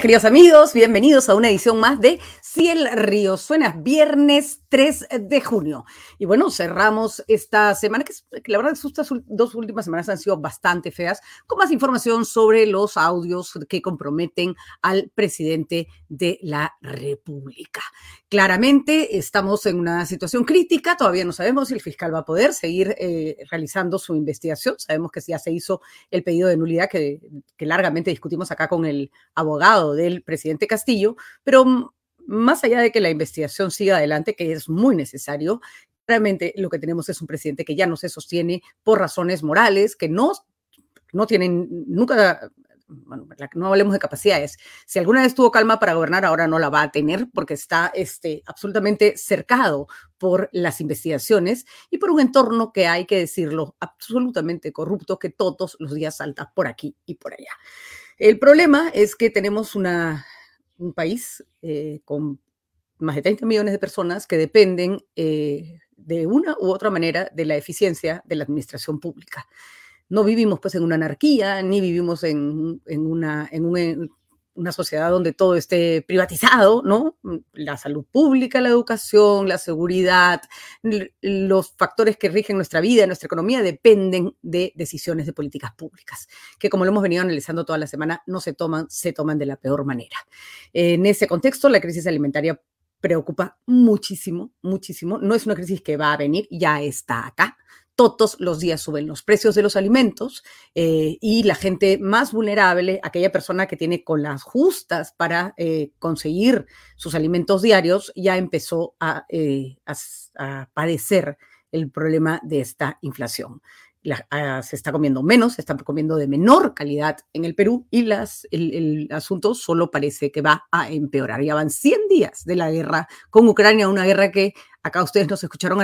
queridos amigos. Bienvenidos a una edición más de Si el río suena, viernes 3 de junio. Y bueno, cerramos esta semana, que, la verdad estas dos últimas semanas han sido bastante feas, con más información sobre los audios que comprometen al presidente de la República. Claramente estamos en una situación crítica, todavía no sabemos si el fiscal va a poder seguir eh, realizando su investigación. Sabemos que ya se hizo el pedido de nulidad que, que largamente discutimos acá con el abogado del presidente Castillo, pero más allá de que la investigación siga adelante, que es muy necesario, realmente lo que tenemos es un presidente que ya no se sostiene por razones morales, que no, no tienen nunca no hablemos de capacidades. Si alguna vez tuvo calma para gobernar, ahora no la va a tener porque está este, absolutamente cercado por las investigaciones y por un entorno que hay que decirlo, absolutamente corrupto, que todos los días salta por aquí y por allá. El problema es que tenemos un país eh, con más de 30 millones de personas que dependen eh, de una u otra manera de la eficiencia de la administración pública. No vivimos pues en una anarquía, ni vivimos en, una, en un una sociedad donde todo esté privatizado, ¿no? La salud pública, la educación, la seguridad, los factores que rigen nuestra vida, nuestra economía, dependen de decisiones de políticas públicas, que como lo hemos venido analizando toda la semana, no se toman, se toman de la peor manera. En ese contexto, la crisis alimentaria preocupa muchísimo, muchísimo. No es una crisis que va a venir, ya está acá todos los días suben los precios de los alimentos eh, y la gente más vulnerable, aquella persona que tiene con las justas para eh, conseguir sus alimentos diarios, ya empezó eh, a, padecer el problema de esta inflación. Ah, se está comiendo menos, se está comiendo de menor calidad en el Perú y el, asunto solo parece que va a empeorar. Ya van 100 días de la guerra con Ucrania, una guerra que acá ustedes nos escucharon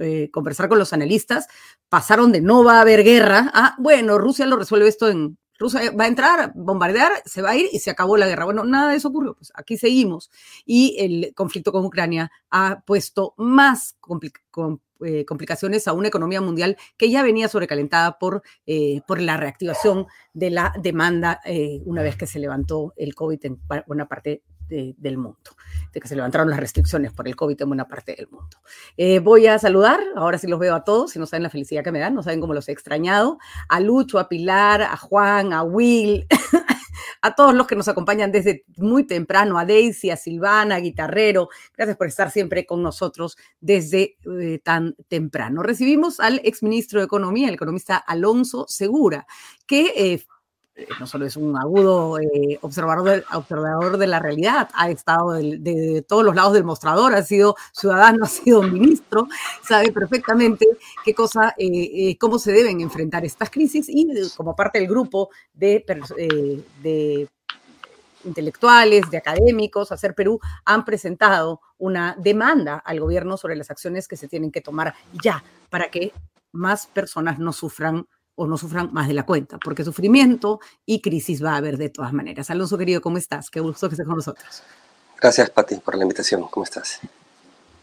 eh, conversar con los analistas, pasaron de no va a haber guerra a, bueno, Rusia lo resuelve esto en... Rusia va a entrar, bombardear, se va a ir y se acabó la guerra. Bueno, nada de eso ocurrió, pues aquí seguimos. Y el conflicto con Ucrania ha puesto más eh, complicaciones a una economía mundial que ya venía sobrecalentada por, eh, por la reactivación de la demanda una vez que se levantó el COVID en buena parte del mundo, de que se levantaron las restricciones por el COVID en buena parte del mundo. Eh, voy a saludar, ahora sí los veo a todos, si no saben la felicidad que me dan, no saben cómo los he extrañado, a Lucho, a Pilar, a Juan, a Will, a todos los que nos acompañan desde muy temprano, a Daisy, a Silvana, a Guitarrero, gracias por estar siempre con nosotros desde eh, tan temprano. Recibimos al exministro de Economía, el economista Alonso Segura, que eh, no solo es un agudo eh, observador, de, observador de la realidad, ha estado de, todos los lados del mostrador, ha sido ciudadano, ha sido ministro, sabe perfectamente qué cosa, eh, cómo se deben enfrentar estas crisis y como parte del grupo de, de intelectuales, de académicos, Hacer Perú, han presentado una demanda al gobierno sobre las acciones que se tienen que tomar ya para que más personas no sufran o no sufran más de la cuenta, porque sufrimiento y crisis va a haber de todas maneras. Alonso, querido, ¿cómo estás? Qué gusto que estés con nosotros. Gracias, Pati, por la invitación. ¿Cómo estás?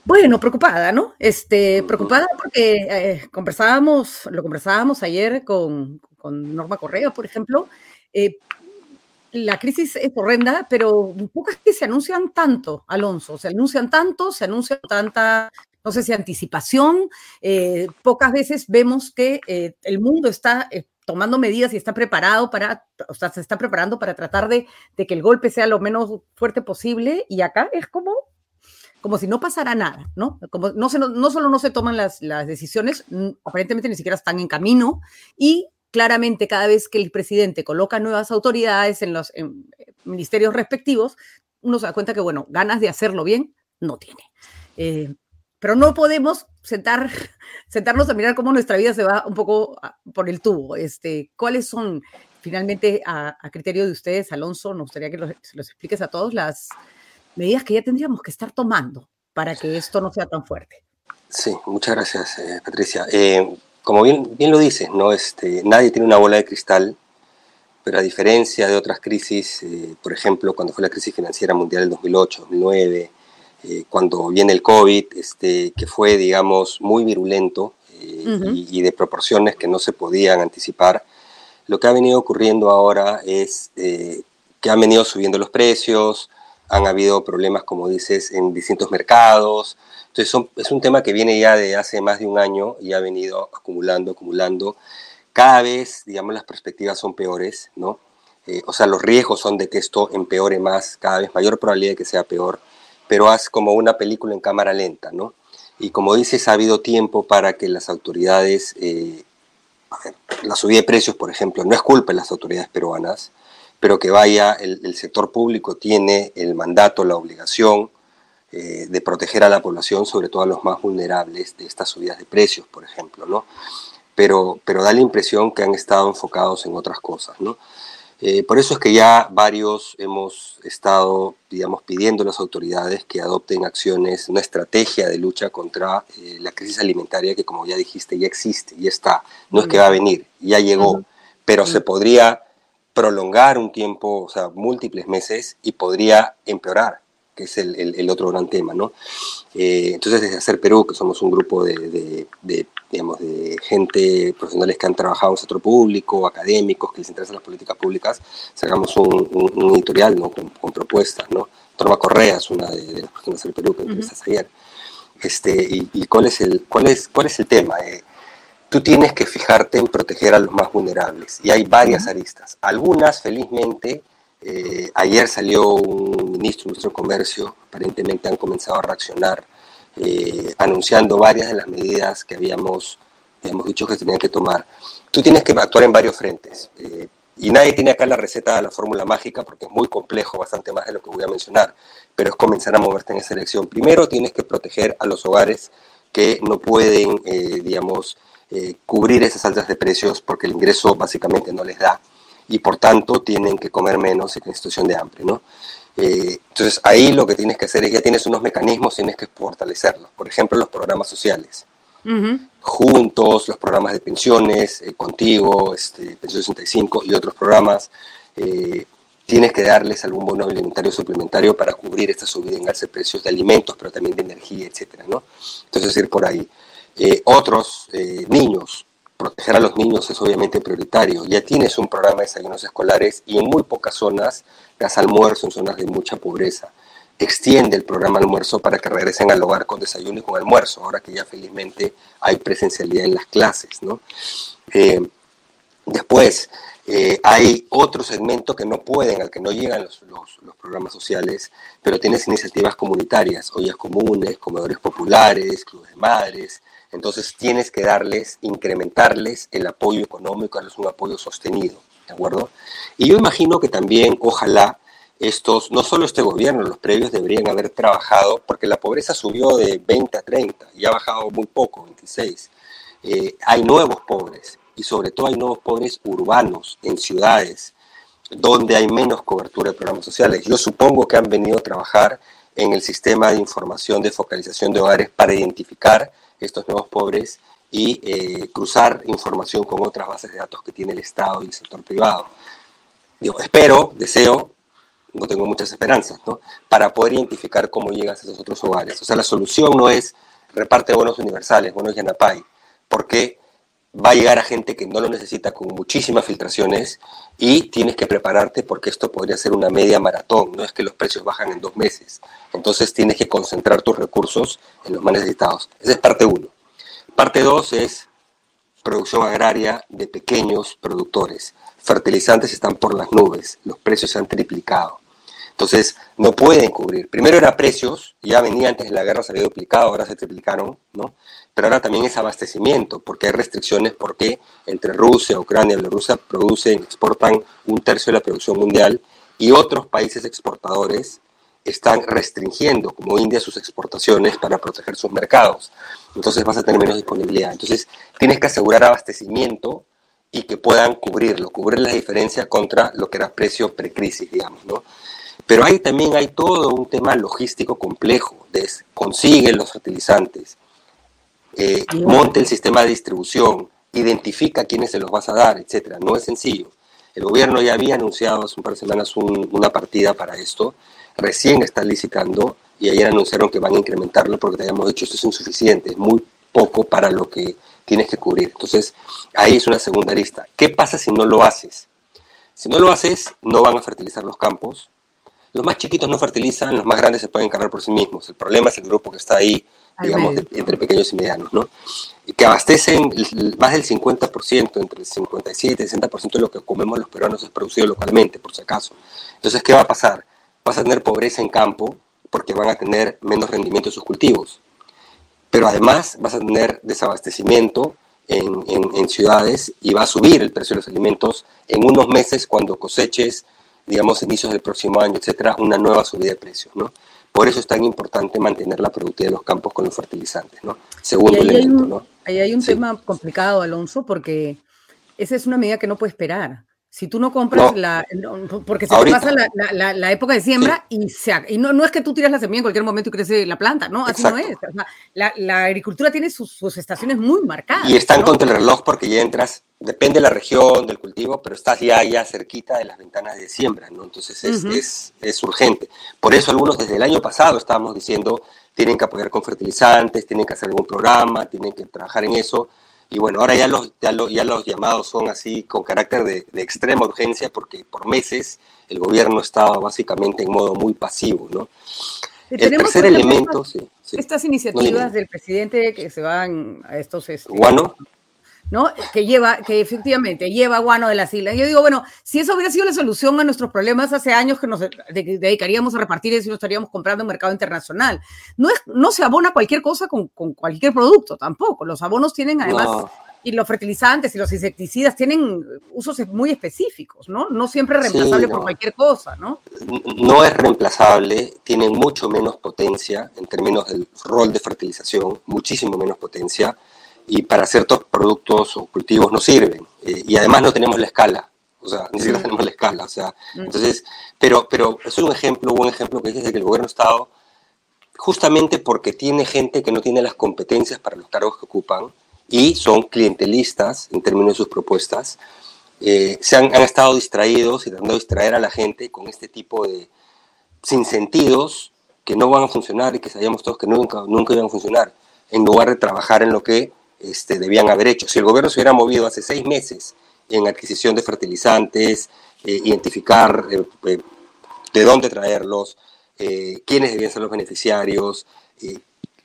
Bueno, preocupada, ¿no? Este, preocupada porque eh, conversábamos, lo conversábamos ayer con, con Norma Correa, por ejemplo. Eh, la crisis es horrenda, pero pocas que se anuncian tanto, Alonso. Se anuncian tanto, se anuncia tanta no sé si anticipación. Eh, pocas veces vemos que eh, el mundo está eh, tomando medidas y está preparado para, o sea, se está preparando para tratar de, que el golpe sea lo menos fuerte posible y acá es como como si no pasara nada, ¿no? Como no, se, no solo no se toman las, las decisiones, aparentemente ni siquiera están en camino y claramente cada vez que el presidente coloca nuevas autoridades en los ministerios respectivos, uno se da cuenta que, bueno, ganas de hacerlo bien no tiene pero no podemos sentar, sentarnos a mirar cómo nuestra vida se va un poco ah, por el tubo. Este, ¿Cuáles son, finalmente, a, criterio de ustedes, Alonso, nos gustaría que los, los, expliques a todos las medidas que ya tendríamos que estar tomando para que esto no sea tan fuerte? Sí, muchas gracias, eh, Patricia. Eh, como bien, bien lo dices, ¿no? este, nadie tiene una bola de cristal, pero a diferencia de otras crisis, eh, por ejemplo, cuando fue la crisis financiera mundial del 2008, 2009, eh, cuando viene el COVID, este, que fue, digamos, muy virulento eh, y, de proporciones que no se podían anticipar, lo que ha venido ocurriendo ahora es eh, que han venido subiendo los precios, han habido problemas, como dices, en distintos mercados. Entonces es un tema que viene ya de hace más de un año y ha venido acumulando, acumulando. Cada vez, digamos, las perspectivas son peores, ¿no? Eh, o sea, los riesgos son de que esto empeore más, cada vez mayor probabilidad de que sea peor, pero haz como una película en cámara lenta, ¿no? Y como dices, ha habido tiempo para que las autoridades, eh, la subida de precios, por ejemplo, no es culpa de las autoridades peruanas, pero que vaya, el, sector público tiene el mandato, la obligación eh, de proteger a la población, sobre todo a los más vulnerables de estas subidas de precios, por ejemplo, ¿no? Pero, pero da la impresión que han estado enfocados en otras cosas, ¿no? Eh, por eso es que ya varios hemos estado, digamos, pidiendo a las autoridades que adopten acciones, una estrategia de lucha contra eh, la crisis alimentaria que, como ya dijiste, ya existe, ya está. No es que va a venir, ya llegó, pero se podría prolongar un tiempo, o sea, múltiples meses y podría empeorar que es el, otro gran tema, ¿no? Eh, entonces, desde Hacer Perú, que somos un grupo de, digamos, de gente, profesionales que han trabajado en el sector público, académicos, que les interesan las políticas públicas, sacamos un, editorial, ¿no? Con, propuestas, ¿no? Torma Correa es una de, las personas del Perú que uh ayer. Este, y, cuál, es el, cuál, es, ¿Cuál es el tema? Eh, tú tienes que fijarte en proteger a los más vulnerables, y hay varias aristas. Algunas, felizmente, eh, ayer salió un ministro, ministro de Comercio, aparentemente han comenzado a reaccionar, eh, anunciando varias de las medidas que habíamos, habíamos dicho que tenían que tomar. Tú tienes que actuar en varios frentes. Eh, y nadie tiene acá la receta la fórmula mágica porque es muy complejo, bastante más de lo que voy a mencionar, pero es comenzar a moverte en esa dirección. Primero tienes que proteger a los hogares que no pueden, digamos, cubrir esas altas de precios porque el ingreso básicamente no les da y por tanto tienen que comer menos en situación de hambre, ¿no? Eh, entonces ahí lo que tienes que hacer es ya tienes unos mecanismos, tienes que fortalecerlos. Por ejemplo, los programas sociales. Juntos, los programas de pensiones, eh, contigo, este, Pensión 65 y otros programas. Eh, tienes que darles algún bono alimentario suplementario para cubrir esta subida en alza de precios de alimentos, pero también de energía, etcétera, ¿no? Entonces, ir por ahí. otros niños, proteger a los niños es obviamente prioritario. Ya tienes un programa de desayunos escolares y en muy pocas zonas das almuerzo en zonas de mucha pobreza. Extiende el programa almuerzo para que regresen al hogar con desayuno y con almuerzo, ahora que ya felizmente hay presencialidad en las clases. ¿no? Eh, después, eh, hay otro segmento que no pueden, al que no llegan los, los, los, programas sociales, pero tienes iniciativas comunitarias, ollas comunes, comedores populares, clubes de madres, entonces tienes que darles, incrementarles el apoyo económico, darles un apoyo sostenido, ¿de acuerdo? Y yo imagino que también, ojalá, estos, no solo este gobierno, los previos deberían haber trabajado, porque la pobreza subió de 20 a 30 y ha bajado muy poco, 26. Eh, hay nuevos pobres y sobre todo hay nuevos pobres urbanos en ciudades donde hay menos cobertura de programas sociales. Yo supongo que han venido a trabajar en el sistema de información de focalización de hogares para identificar estos nuevos pobres y eh, cruzar información con otras bases de datos que tiene el Estado y el sector privado. Digo, espero, deseo, no tengo muchas esperanzas, ¿no? Para poder identificar cómo llegas a esos otros hogares. O sea, la solución no es reparte bonos universales, bonos Yanapay, porque va a llegar a gente que no lo necesita con muchísimas filtraciones y tienes que prepararte porque esto podría ser una media maratón, no es que los precios bajan en dos meses. Entonces tienes que concentrar tus recursos en los más necesitados. Esa es parte uno. Parte dos es producción agraria de pequeños productores. Fertilizantes están por las nubes, los precios se han triplicado. Entonces, no pueden cubrir. Primero era precios, ya venía antes de la guerra, se había duplicado, ahora se triplicaron, ¿no? pero ahora también es abastecimiento, porque hay restricciones, porque entre Rusia, Ucrania Bielorrusia producen, exportan un tercio de la producción mundial y otros países exportadores están restringiendo, como India, sus exportaciones para proteger sus mercados. Entonces vas a tener menos disponibilidad. Entonces tienes que asegurar abastecimiento y que puedan cubrirlo, cubrir la diferencia contra lo que era precio precrisis, digamos, ¿no? Pero ahí también hay todo un tema logístico complejo, de consigue los fertilizantes, eh, monte el sistema de distribución, identifica a quiénes se los vas a dar, etcétera. No es sencillo. El gobierno ya había anunciado hace un par de semanas una partida para esto, recién está licitando y ayer anunciaron que van a incrementarlo porque te habíamos dicho esto es insuficiente, es muy poco para lo que tienes que cubrir. Entonces, ahí es una segunda lista. ¿Qué pasa si no lo haces? Si no lo haces, no van a fertilizar los campos. Los más chiquitos no fertilizan, los más grandes se pueden encargar por sí mismos. El problema es el grupo que está ahí, digamos, entre pequeños y medianos, ¿no? Y que abastecen más del 50%, entre el 57 y el 60% de lo que comemos los peruanos es producido localmente, por si acaso. Entonces, ¿qué va a pasar? Vas a tener pobreza en campo porque van a tener menos rendimiento de sus cultivos. Pero además vas a tener desabastecimiento en, en, ciudades y va a subir el precio de los alimentos en unos meses cuando coseches, digamos, inicios del próximo año, etcétera, una nueva subida de precios, ¿no? Por eso es tan importante mantener la productividad de los campos con los fertilizantes, ¿no? Segundo elemento, ¿no? Ahí hay un tema complicado, Alonso, porque esa es una medida que no puede esperar. Si tú no compras la. porque se te pasa la, la, época de siembra y, se, y no, no, es que tú tiras la semilla en cualquier momento y crece la planta, ¿no? Así no es. la, agricultura tiene sus, sus, estaciones muy marcadas. Y están contra el reloj porque ya entras, depende de la región, del cultivo, pero estás ya, ya cerquita de las ventanas de siembra, ¿no? Entonces es, es, es urgente. Por eso algunos desde el año pasado estábamos diciendo tienen que apoyar con fertilizantes, tienen que hacer algún programa, tienen que trabajar en eso y bueno, ahora ya los, ya los, ya los llamados son así con carácter de, extrema urgencia porque por meses el gobierno estaba básicamente en modo muy pasivo, ¿no? El tercer elemento, sí, Estas iniciativas del presidente que se van a estos... Este, bueno, ¿no? Que lleva, que efectivamente lleva guano de las islas. Yo digo, bueno, si eso hubiera sido la solución a nuestros problemas hace años que nos dedicaríamos a repartir eso y lo estaríamos comprando en mercado internacional. No, es, no se abona cualquier cosa con, con cualquier producto tampoco. Los abonos tienen además, y los fertilizantes y los insecticidas tienen usos muy específicos, ¿no? No siempre es reemplazable por cualquier cosa, ¿no? No es reemplazable, tienen mucho menos potencia en términos del rol de fertilización, muchísimo menos potencia y para ciertos productos o cultivos no sirven. Eh, y además no tenemos la escala, o sea, ni siquiera mm. tenemos la escala, o sea, mm. entonces, pero, pero es un ejemplo, un buen ejemplo que dice de que el gobierno Estado, justamente porque tiene gente que no tiene las competencias para los cargos que ocupan y son clientelistas en términos de sus propuestas, eh, se han, han, estado distraídos y tratando de distraer a la gente con este tipo de sinsentidos que no van a funcionar y que sabíamos todos que nunca, nunca iban a funcionar, en lugar de trabajar en lo que este, debían haber hecho. Si el gobierno se hubiera movido hace seis meses en adquisición de fertilizantes, eh, identificar eh, eh, de dónde traerlos, quiénes debían ser los beneficiarios,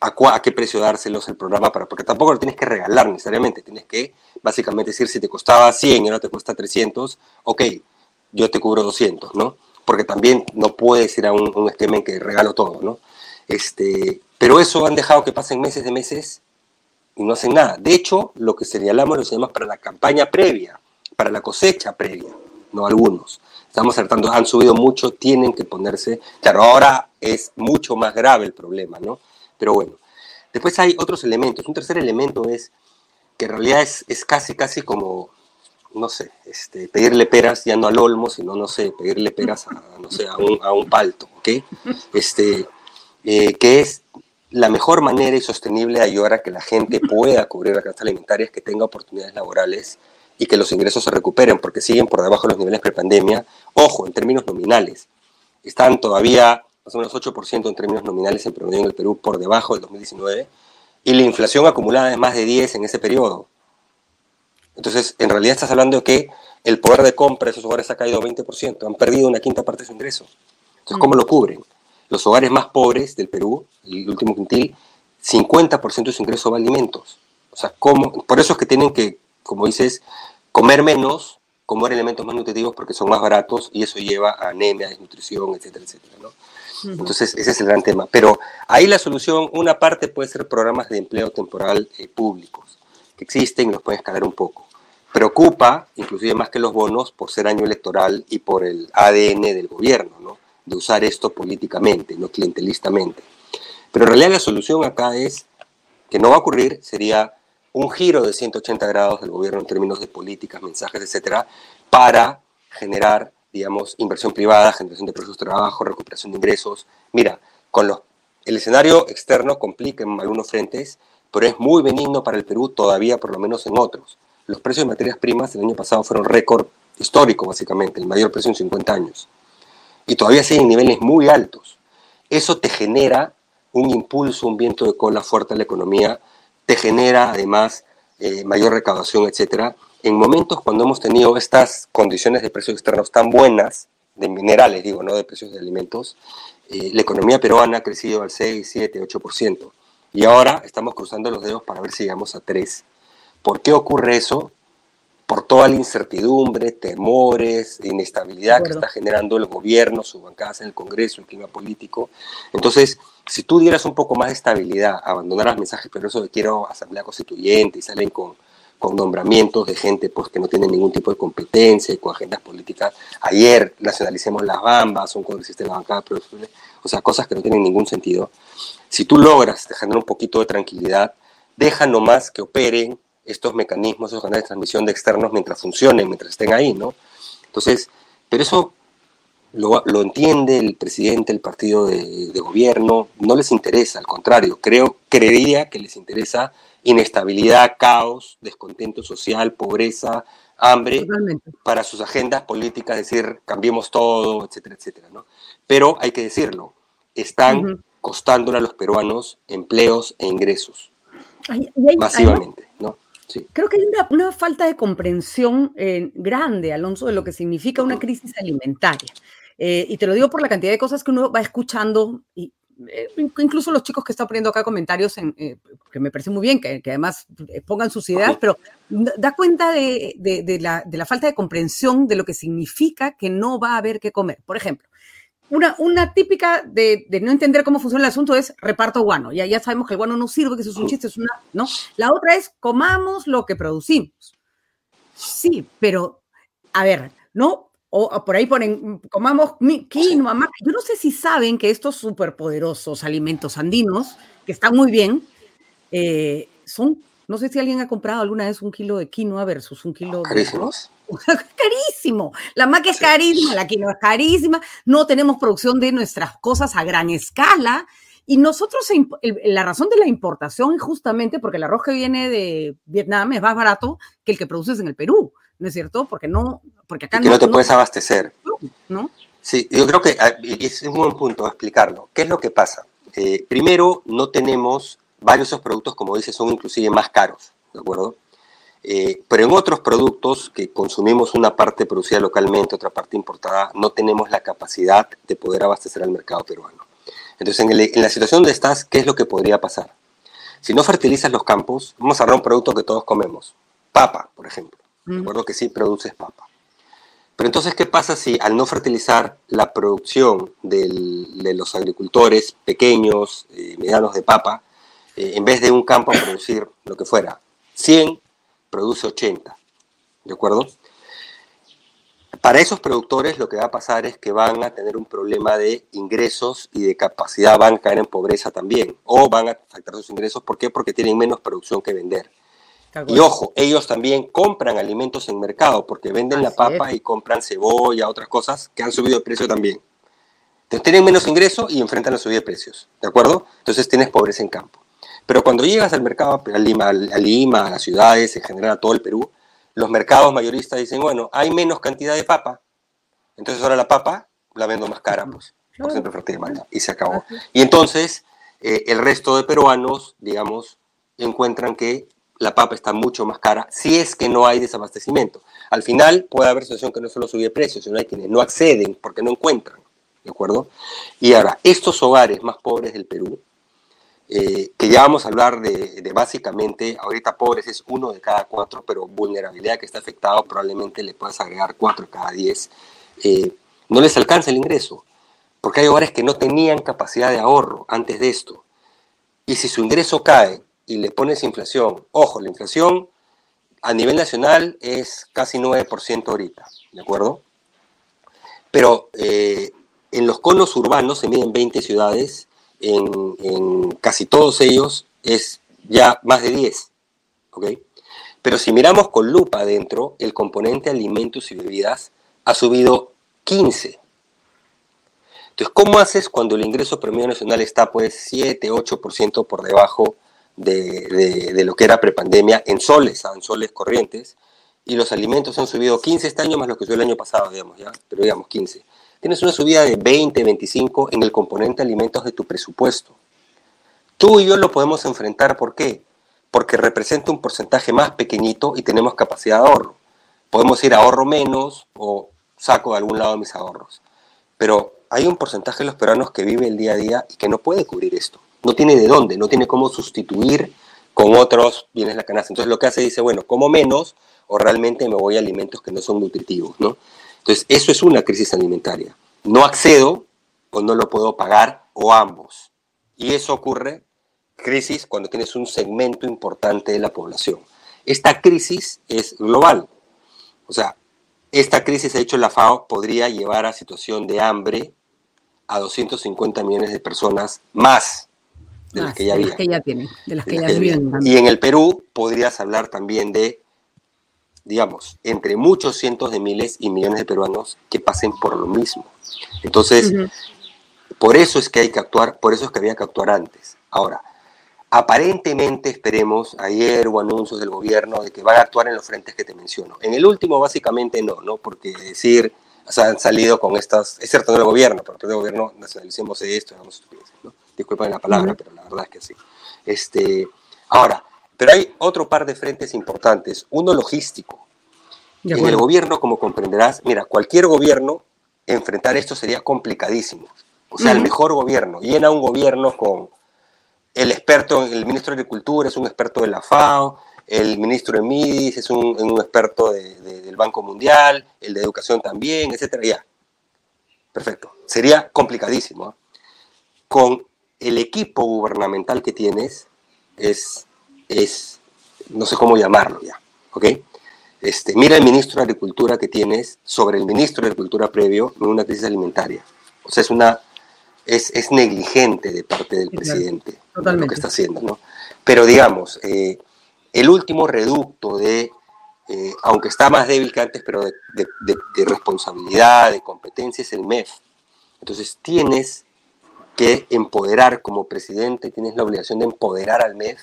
a, qué precio dárselos el programa, para, porque tampoco lo tienes que regalar necesariamente, tienes que básicamente decir si te costaba 100 y ahora te cuesta 300, ok, yo te cubro 200, ¿no? Porque también no puedes ir a un, un esquema en que regalo todo, ¿no? Este, pero eso han dejado que pasen meses de meses y no hacen nada. De hecho, lo que señalamos lo señalamos para la campaña previa, para la cosecha previa, no algunos. Estamos tratando, han subido mucho, tienen que ponerse. Claro, ahora es mucho más grave el problema, ¿no? Pero bueno. Después hay otros elementos. Un tercer elemento es que en realidad es, es casi, casi como, no sé, este, pedirle peras ya no al olmo, sino, no sé, pedirle peras a, no sé, a un, a un palto, ¿ok? Este, eh, que es la mejor manera y sostenible de ayudar a que la gente pueda cubrir la canasta alimentaria es que tenga oportunidades laborales y que los ingresos se recuperen, porque siguen por debajo de los niveles prepandemia. Ojo, en términos nominales, están todavía más o menos 8% en términos nominales en promedio en el Perú por debajo del 2019, y la inflación acumulada es más de 10 en ese periodo. Entonces, en realidad estás hablando de que el poder de compra de esos hogares ha caído 20%, han perdido una quinta parte de su ingreso. Entonces, ¿cómo lo cubren? Los hogares más pobres del Perú, el último quintil, 50% de su ingreso va a alimentos. O sea, ¿cómo? por eso es que tienen que, como dices, comer menos, comer elementos más nutritivos porque son más baratos y eso lleva a anemia, desnutrición, etcétera, etcétera. ¿no? Entonces, ese es el gran tema. Pero ahí la solución, una parte puede ser programas de empleo temporal eh, públicos, que existen y los pueden escalar un poco. Preocupa, inclusive más que los bonos, por ser año electoral y por el ADN del gobierno, ¿no? De usar esto políticamente, no clientelistamente. Pero en realidad la solución acá es, que no va a ocurrir, sería un giro de 180 grados del gobierno en términos de políticas, mensajes, etcétera, para generar, digamos, inversión privada, generación de puestos de trabajo, recuperación de ingresos. Mira, con los, el escenario externo complica en algunos frentes, pero es muy benigno para el Perú todavía, por lo menos en otros. Los precios de materias primas el año pasado fueron récord histórico, básicamente, el mayor precio en 50 años y todavía siguen niveles muy altos. Eso te genera un impulso, un viento de cola fuerte a la economía, te genera además eh, mayor recaudación, etcétera, en momentos cuando hemos tenido estas condiciones de precios externos tan buenas, de minerales, digo, no de precios de alimentos, eh, la economía peruana ha crecido al 6, 7, 8%. Y ahora estamos cruzando los dedos para ver si llegamos a 3. ¿Por qué ocurre eso? Por toda la incertidumbre, temores, inestabilidad que está generando el gobierno, sus bancadas en el Congreso, el clima político. Entonces, si tú dieras un poco más de estabilidad, abandonaras mensajes pero eso de quiero asamblea constituyente y salen con con nombramientos de gente pues, que no tiene ningún tipo de competencia y con agendas políticas. Ayer nacionalicemos las bambas, un congresista de la bancada, o sea, cosas que no tienen ningún sentido. Si tú logras generar un poquito de tranquilidad, deja nomás que operen estos mecanismos, esos canales de transmisión de externos mientras funcionen, mientras estén ahí, ¿no? Entonces, pero eso lo, lo entiende el presidente, el partido de, de, gobierno, no les interesa, al contrario, creo, creería que les interesa inestabilidad, caos, descontento social, pobreza, hambre, para sus agendas políticas, decir, cambiemos todo, etcétera, etcétera. ¿no? Pero hay que decirlo, están costándole a los peruanos empleos e ingresos, masivamente. ¿no? Creo que hay una, falta de comprensión eh, grande, Alonso, de lo que significa una crisis alimentaria. Eh, y te lo digo por la cantidad de cosas que uno va escuchando y, eh, incluso los chicos que están poniendo acá comentarios, en, eh, que me parece muy bien, que, además eh, pongan sus ideas, pero da cuenta de, la, falta de comprensión de lo que significa que no va a haber que comer. Por ejemplo, una, una típica de, no entender cómo funciona el asunto es reparto guano. Ya, ya sabemos que el guano no sirve, que eso es un chiste, es una, ¿no? La otra es comamos lo que producimos. Sí, pero, a ver, ¿no? o por ahí ponen, comamos quinoa, maca. Yo no sé si saben que estos superpoderosos alimentos andinos, que están muy bien, eh, son, no sé si alguien ha comprado alguna vez un kilo de quinoa versus un kilo Carísimos. de... Carísimo. La maca es carísima, la quinoa es carísima, no tenemos producción de nuestras cosas a gran escala. Y nosotros, la razón de la importación es justamente porque el arroz que viene de Vietnam es más barato que el que produces en el Perú. ¿no es cierto? Porque no, porque acá que no, te puedes abastecer. ¿No? Sí, yo creo que ah, es un buen punto explicarlo. ¿Qué es lo que pasa? Eh, primero, no tenemos, varios de esos productos, como dices, son inclusive más caros, ¿de acuerdo? Eh, pero en otros productos que consumimos una parte producida localmente, otra parte importada, no tenemos la capacidad de poder abastecer al mercado peruano. Entonces, en, en la situación donde estás, ¿qué es lo que podría pasar? Si no fertilizas los campos, vamos a agarrar un producto que todos comemos, papa, por ejemplo. Recuerdo que sí produces papa. Pero entonces, ¿qué pasa si al no fertilizar la producción de los agricultores pequeños, eh, medianos de papa, eh, en vez de un campo a producir lo que fuera 100, produce 80? ¿De acuerdo? Para esos productores lo que va a pasar es que van a tener un problema de ingresos y de capacidad, van a caer en pobreza también, o van a afectar sus ingresos. ¿Por qué? Porque tienen menos producción que vender. Y ojo, ellos también compran alimentos en mercado porque venden la papa y compran cebolla, otras cosas que han subido de precio también. Entonces tienen menos ingreso y enfrentan la subida de precios, ¿de acuerdo? Entonces tienes pobreza en campo. Pero cuando llegas al mercado, a Lima, a Lima, a las ciudades, en general a todo el Perú, los mercados mayoristas dicen, bueno, hay menos cantidad de papa, entonces ahora la papa la vendo más cara, pues, por centro oferta y demanda, y se acabó. Y entonces eh, el resto de peruanos, digamos, encuentran que la papa está mucho más cara si es que no hay desabastecimiento. Al final puede haber situación que no solo sube precios, sino hay quienes no acceden porque no encuentran. ¿De acuerdo? Y ahora, estos hogares más pobres del Perú, eh, que ya vamos a hablar de, básicamente, ahorita pobres es uno de cada cuatro, pero vulnerabilidad que está afectado probablemente le puedas agregar cuatro de cada diez, eh, no les alcanza el ingreso, porque hay hogares que no tenían capacidad de ahorro antes de esto. Y si su ingreso cae y le pones inflación, ojo, la inflación a nivel nacional es casi 9% ahorita, ¿de acuerdo? Pero eh, en los conos urbanos se miden 20 ciudades, en, casi todos ellos es ya más de 10, ¿ok? Pero si miramos con lupa adentro, el componente alimentos y bebidas ha subido 15. Entonces, ¿cómo haces cuando el ingreso promedio nacional está pues 7, 8% por debajo de, lo que era prepandemia en soles, en soles corrientes, y los alimentos han subido 15 este año más lo que subió el año pasado, digamos, ya, pero digamos 15. Tienes una subida de 20, 25 en el componente alimentos de tu presupuesto. Tú y yo lo podemos enfrentar, ¿por qué? porque representa un porcentaje más pequeñito y tenemos capacidad de ahorro. Podemos ir ahorro menos o saco de algún lado mis ahorros. Pero hay un porcentaje de los peruanos que vive el día a día y que no puede cubrir esto. No tiene de dónde, no tiene cómo sustituir con otros bienes la canasta. Entonces lo que hace dice, bueno, como menos o realmente me voy a alimentos que no son nutritivos, ¿no? Entonces eso es una crisis alimentaria. No accedo o no lo puedo pagar o ambos. Y eso ocurre, crisis, cuando tienes un segmento importante de la población. Esta crisis es global. O sea, esta crisis, ha hecho la FAO, podría llevar a situación de hambre a 250 millones de personas más de las que ya había. De las que ya tienen, de las que ya viven. Y en el Perú podrías hablar también de, digamos, entre muchos cientos de miles y millones de peruanos que pasen por lo mismo. Entonces, por eso es que hay que actuar, por eso es que había que actuar antes. Ahora, aparentemente esperemos, ayer hubo anuncios del gobierno de que van a actuar en los frentes que te menciono. En el último básicamente no, ¿no? Porque decir, o sea, han salido con estas, es cierto, no el gobierno, pero el gobierno nacionalicemos esto, ¿no? Disculpen la palabra, pero la verdad es que sí. Este, ahora, pero hay otro par de frentes importantes. Uno logístico. En el gobierno, como comprenderás, mira, cualquier gobierno enfrentar esto sería complicadísimo. O sea, el mejor gobierno. Llena un gobierno con el experto, el ministro de Agricultura es un experto de la FAO, el ministro de MIDIS es un, experto del Banco Mundial, el de Educación también, etcétera. Ya. Perfecto. Sería complicadísimo. Con el equipo gubernamental que tienes, es, es no sé cómo llamarlo ya, ¿ok? Este, mira el ministro de Agricultura que tienes sobre el ministro de Agricultura previo en una crisis alimentaria. O sea, es una es, es negligente de parte del presidente lo que está haciendo, ¿no? Pero digamos, eh, el último reducto de, eh, aunque está más débil que antes, pero de, de, responsabilidad, de competencia, es el MEF. Entonces tienes que empoderar como presidente, tienes la obligación de empoderar al MEF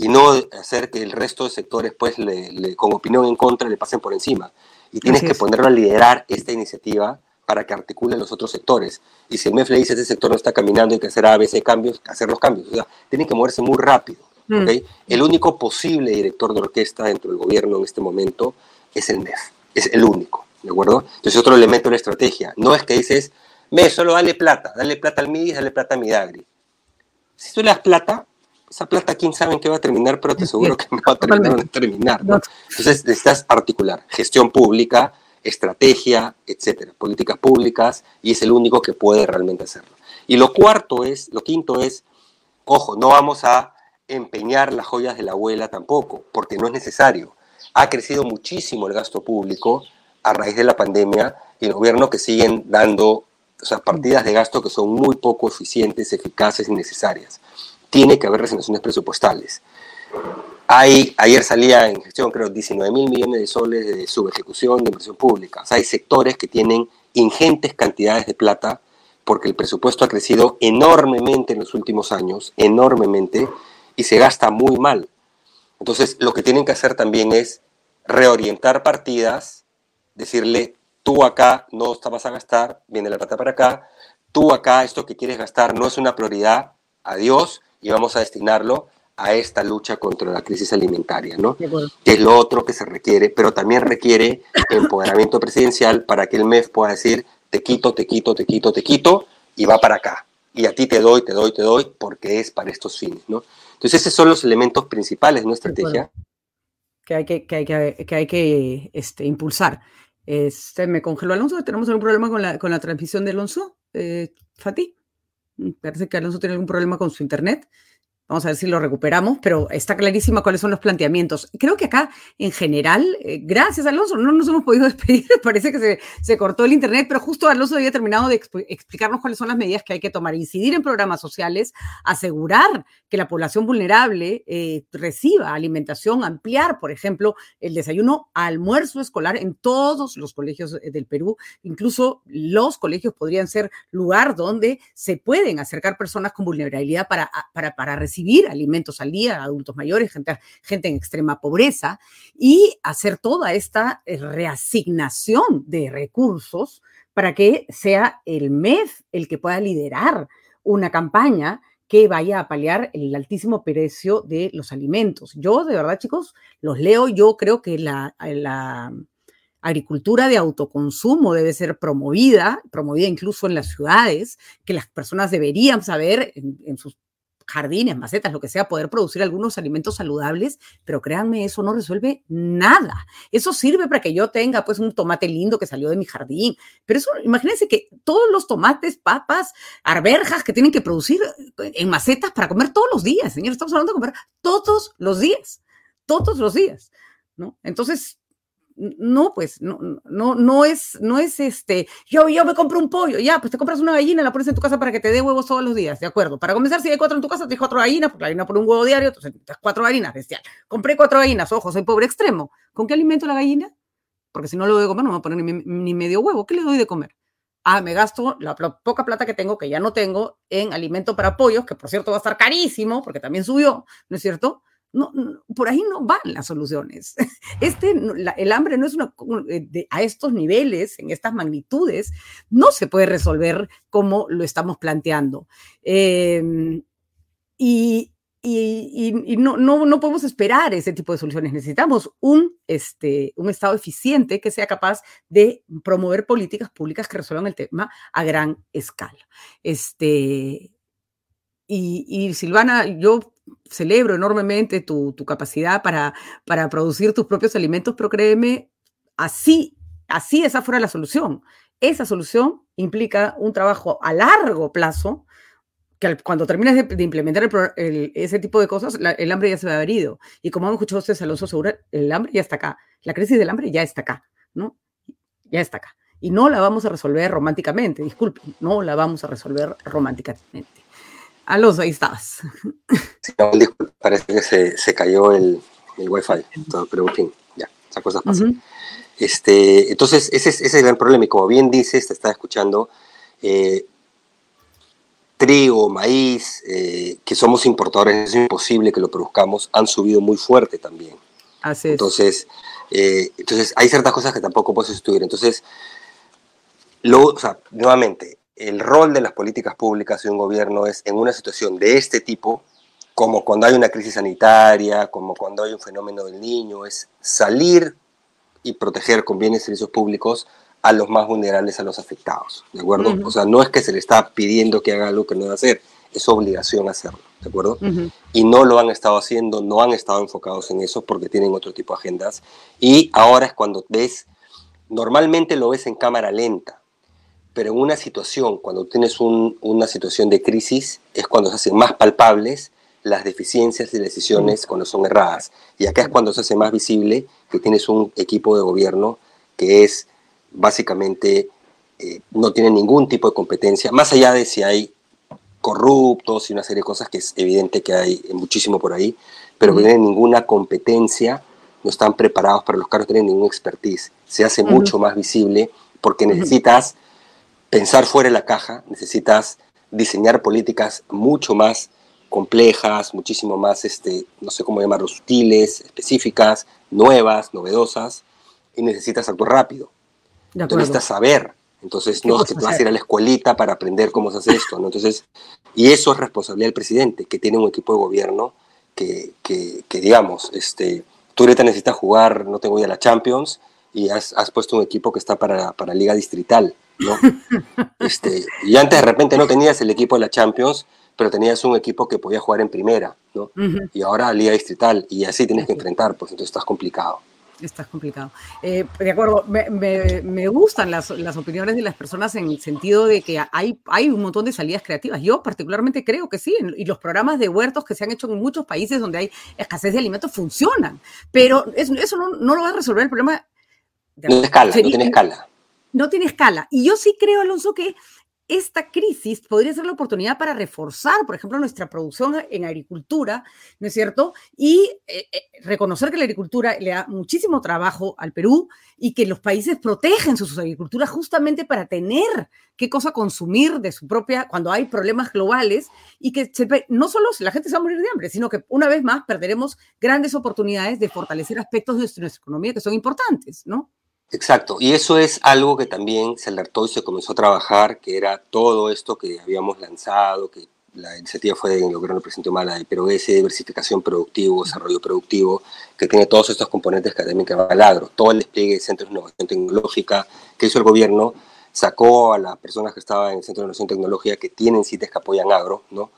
y no hacer que el resto de sectores, pues, le, con opinión en contra, le pasen por encima. Y tienes que ponerlo a liderar esta iniciativa para que articulen los otros sectores. Y si el MEF le dice, ese sector no está caminando, hay que hacer ABC cambios, hacer los cambios. O sea, tienen que moverse muy rápido. Mm. El único posible director de orquesta dentro del gobierno en este momento es el MEF. Es el único, ¿de acuerdo? Entonces, otro elemento de la estrategia. No es que dices, MEF, solo dale plata, dale plata al MIDIS, dale plata a Midagri. Si tú le das plata, esa plata, quién sabe en qué va a terminar, pero te aseguro que no va a terminar. terminar Entonces, necesitas articular gestión pública, estrategia, etcétera, políticas públicas, y es el único que puede realmente hacerlo. Y lo cuarto es, lo quinto es, ojo, no vamos a empeñar las joyas de la abuela tampoco, porque no es necesario. Ha crecido muchísimo el gasto público a raíz de la pandemia y el gobierno que siguen dando o sea, partidas de gasto que son muy poco eficientes, eficaces y necesarias. Tiene que haber resignaciones presupuestales. Ayer salía en gestión, creo, 19 mil millones de soles de subejecución de inversión pública. O sea, hay sectores que tienen ingentes cantidades de plata porque el presupuesto ha crecido enormemente en los últimos años, enormemente, y se gasta muy mal. Entonces, lo que tienen que hacer también es reorientar partidas, decirle, tú acá no vas a gastar, viene la plata para acá, tú acá esto que quieres gastar no es una prioridad, adiós, y vamos a destinarlo a esta lucha contra la crisis alimentaria, ¿no? Que es lo otro que se requiere, pero también requiere empoderamiento presidencial para que el MEF pueda decir, te quito, te quito, te quito, te quito, y va para acá. Y a ti te doy, te doy, te doy, porque es para estos fines, ¿no? Entonces, esos son los elementos principales de una estrategia. Que hay que, que, hay que, que, hay que este, impulsar. Este, me congeló Alonso, tenemos algún problema con la, con la transmisión de Alonso, eh, Fati. Parece que Alonso tiene algún problema con su internet. Vamos a ver si lo recuperamos, pero está clarísima cuáles son los planteamientos. Creo que acá, en general, eh, gracias Alonso, no nos hemos podido despedir, parece que se, cortó el Internet, pero justo Alonso había terminado de explicarnos cuáles son las medidas que hay que tomar, incidir en programas sociales, asegurar que la población vulnerable eh, reciba alimentación, ampliar, por ejemplo, el desayuno, almuerzo escolar en todos los colegios eh, del Perú, incluso los colegios podrían ser lugar donde se pueden acercar personas con vulnerabilidad para, para, para recibir alimentos al día adultos mayores, gente, gente en extrema pobreza, y hacer toda esta eh, reasignación de recursos para que sea el MEF el que pueda liderar una campaña que vaya a paliar el altísimo precio de los alimentos. Yo, de verdad, chicos, los leo, yo creo que la agricultura de autoconsumo debe ser promovida, promovida incluso en las ciudades, que las personas deberían saber en, sus jardines, macetas, lo que sea, poder producir algunos alimentos saludables, pero créanme, eso no resuelve nada. Eso sirve para que yo tenga pues un tomate lindo que salió de mi jardín, pero eso, imagínense que todos los tomates, papas, arberjas que tienen que producir en macetas para comer todos los días, señor, estamos hablando de comer todos los días, todos los días, ¿no? Entonces, no, pues, no, no, no es, no es este, yo, yo me compro un pollo, ya, pues te compras una gallina, la pones en tu casa para que te dé huevos todos los días, de acuerdo. Para comenzar, si hay cuatro en tu casa, tienes cuatro gallinas, porque la gallina por un huevo diario, entonces cuatro gallinas, bestial. Compré cuatro gallinas, ojo, soy pobre extremo. ¿Con qué alimento la gallina? Porque si no lo doy de comer, no me voy a poner ni, medio huevo. ¿Qué le doy de comer? Ah, me gasto la poca plata que tengo, que ya no tengo, en alimento para pollos, que por cierto va a estar carísimo, porque también subió, ¿no es cierto? No, por ahí no van las soluciones. Este, el hambre no es una, eh, a estos niveles, en estas magnitudes, no se puede resolver como lo estamos planteando. Em, y, no, no, no, podemos esperar ese tipo de soluciones. Necesitamos un, este, un Estado eficiente que sea capaz de promover políticas públicas que resuelvan el tema a gran escala. Este, y Silvana, yo celebro enormemente tu, capacidad para, para producir tus propios alimentos, pero créeme, así, así esa fuera la solución. Esa solución implica un trabajo a largo plazo, que cuando termines de, implementar ese tipo de cosas, el hambre ya se va a haber ido. Y como hemos escuchado ustedes, Alonso Segura, el hambre ya está acá. La crisis del hambre ya está acá, ¿no? Ya está acá. Y no la vamos a resolver románticamente, disculpen, no la vamos a resolver románticamente. Alonso, ahí. Sí, parece que se, se cayó el, el wifi, pero en fin, ya, esas cosas pasan. este, entonces, ese, ese, es el gran problema, y como bien dices, te estaba escuchando, eh, trigo, maíz, eh, que somos importadores, es imposible que lo produzcamos, han subido muy fuerte también. Así es. Entonces, eh, entonces hay ciertas cosas que tampoco puedes sustituir. Entonces, lo, o sea, nuevamente, el rol de las políticas públicas de un gobierno es en una situación de este tipo, como cuando hay una crisis sanitaria, como cuando hay un fenómeno del niño, es salir y proteger con bienes y servicios públicos a los más vulnerables, a los afectados, ¿de acuerdo? O sea, no es que se le está pidiendo que haga algo que no debe hacer, es obligación hacerlo, ¿de acuerdo? Y no lo han estado haciendo, no han estado enfocados en eso porque tienen otro tipo de agendas. Y ahora es cuando ves, normalmente lo ves en cámara lenta, pero en una situación, cuando tienes una situación de crisis, es cuando se hacen más palpables las deficiencias y decisiones cuando son erradas. Y acá es cuando se hace más visible que tienes un equipo de gobierno que es básicamente, eh, no tiene ningún tipo de competencia, más allá de si hay corruptos y una serie de cosas que es evidente que hay muchísimo por ahí, pero que no tienen ninguna competencia, no están preparados para los cargos, no tienen ningún expertise. Se hace mucho más visible porque necesitas pensar fuera de la caja, necesitas diseñar políticas mucho más complejas, muchísimo más, este, no sé cómo llamarlo, sutiles, específicas, nuevas, novedosas, y necesitas actuar rápido. necesitas saber. Entonces, no es que tú vas a ir a la escuelita para aprender cómo se hace esto. ¿no? Entonces, y eso es responsabilidad del presidente, que tiene un equipo de gobierno que, que, que digamos, este, tú ahorita necesitas jugar, no tengo ya la Champions, y has, has, puesto un equipo que está para, para Liga Distrital. ¿no? Este, y antes de repente no tenías el equipo de la Champions, pero tenías un equipo que podía jugar en primera, ¿no? Y ahora Liga Distrital, y así tienes que enfrentar, pues entonces estás complicado. Estás complicado. Eh, de acuerdo, me, me, gustan las, las, opiniones de las personas en el sentido de que hay, hay un montón de salidas creativas. Yo particularmente creo que sí, y los programas de huertos que se han hecho en muchos países donde hay escasez de alimentos funcionan, pero eso, eso no, no, lo va a resolver el problema. De, no escala, no tiene escala no tiene escala. Y yo sí creo, Alonso, que esta crisis podría ser la oportunidad para reforzar, por ejemplo, nuestra producción en agricultura, ¿no es cierto? Y eh, eh, reconocer que la agricultura le da muchísimo trabajo al Perú y que los países protegen sus agriculturas justamente para tener qué cosa consumir de su propia, cuando hay problemas globales y que no solo la gente se va a morir de hambre, sino que una vez más perderemos grandes oportunidades de fortalecer aspectos de nuestra economía que son importantes, ¿no? Exacto, y eso es algo que también se alertó y se comenzó a trabajar, que era todo esto que habíamos lanzado, que la iniciativa fue del gobierno del presidente Humala, pero ese diversificación productivo, desarrollo productivo, que tiene todos estos componentes que también que va al agro, todo el despliegue de centros de innovación tecnológica que hizo el gobierno, sacó a las personas que estaban en el Centro de Innovación Tecnológica que tienen CITES que apoyan agro, ¿no?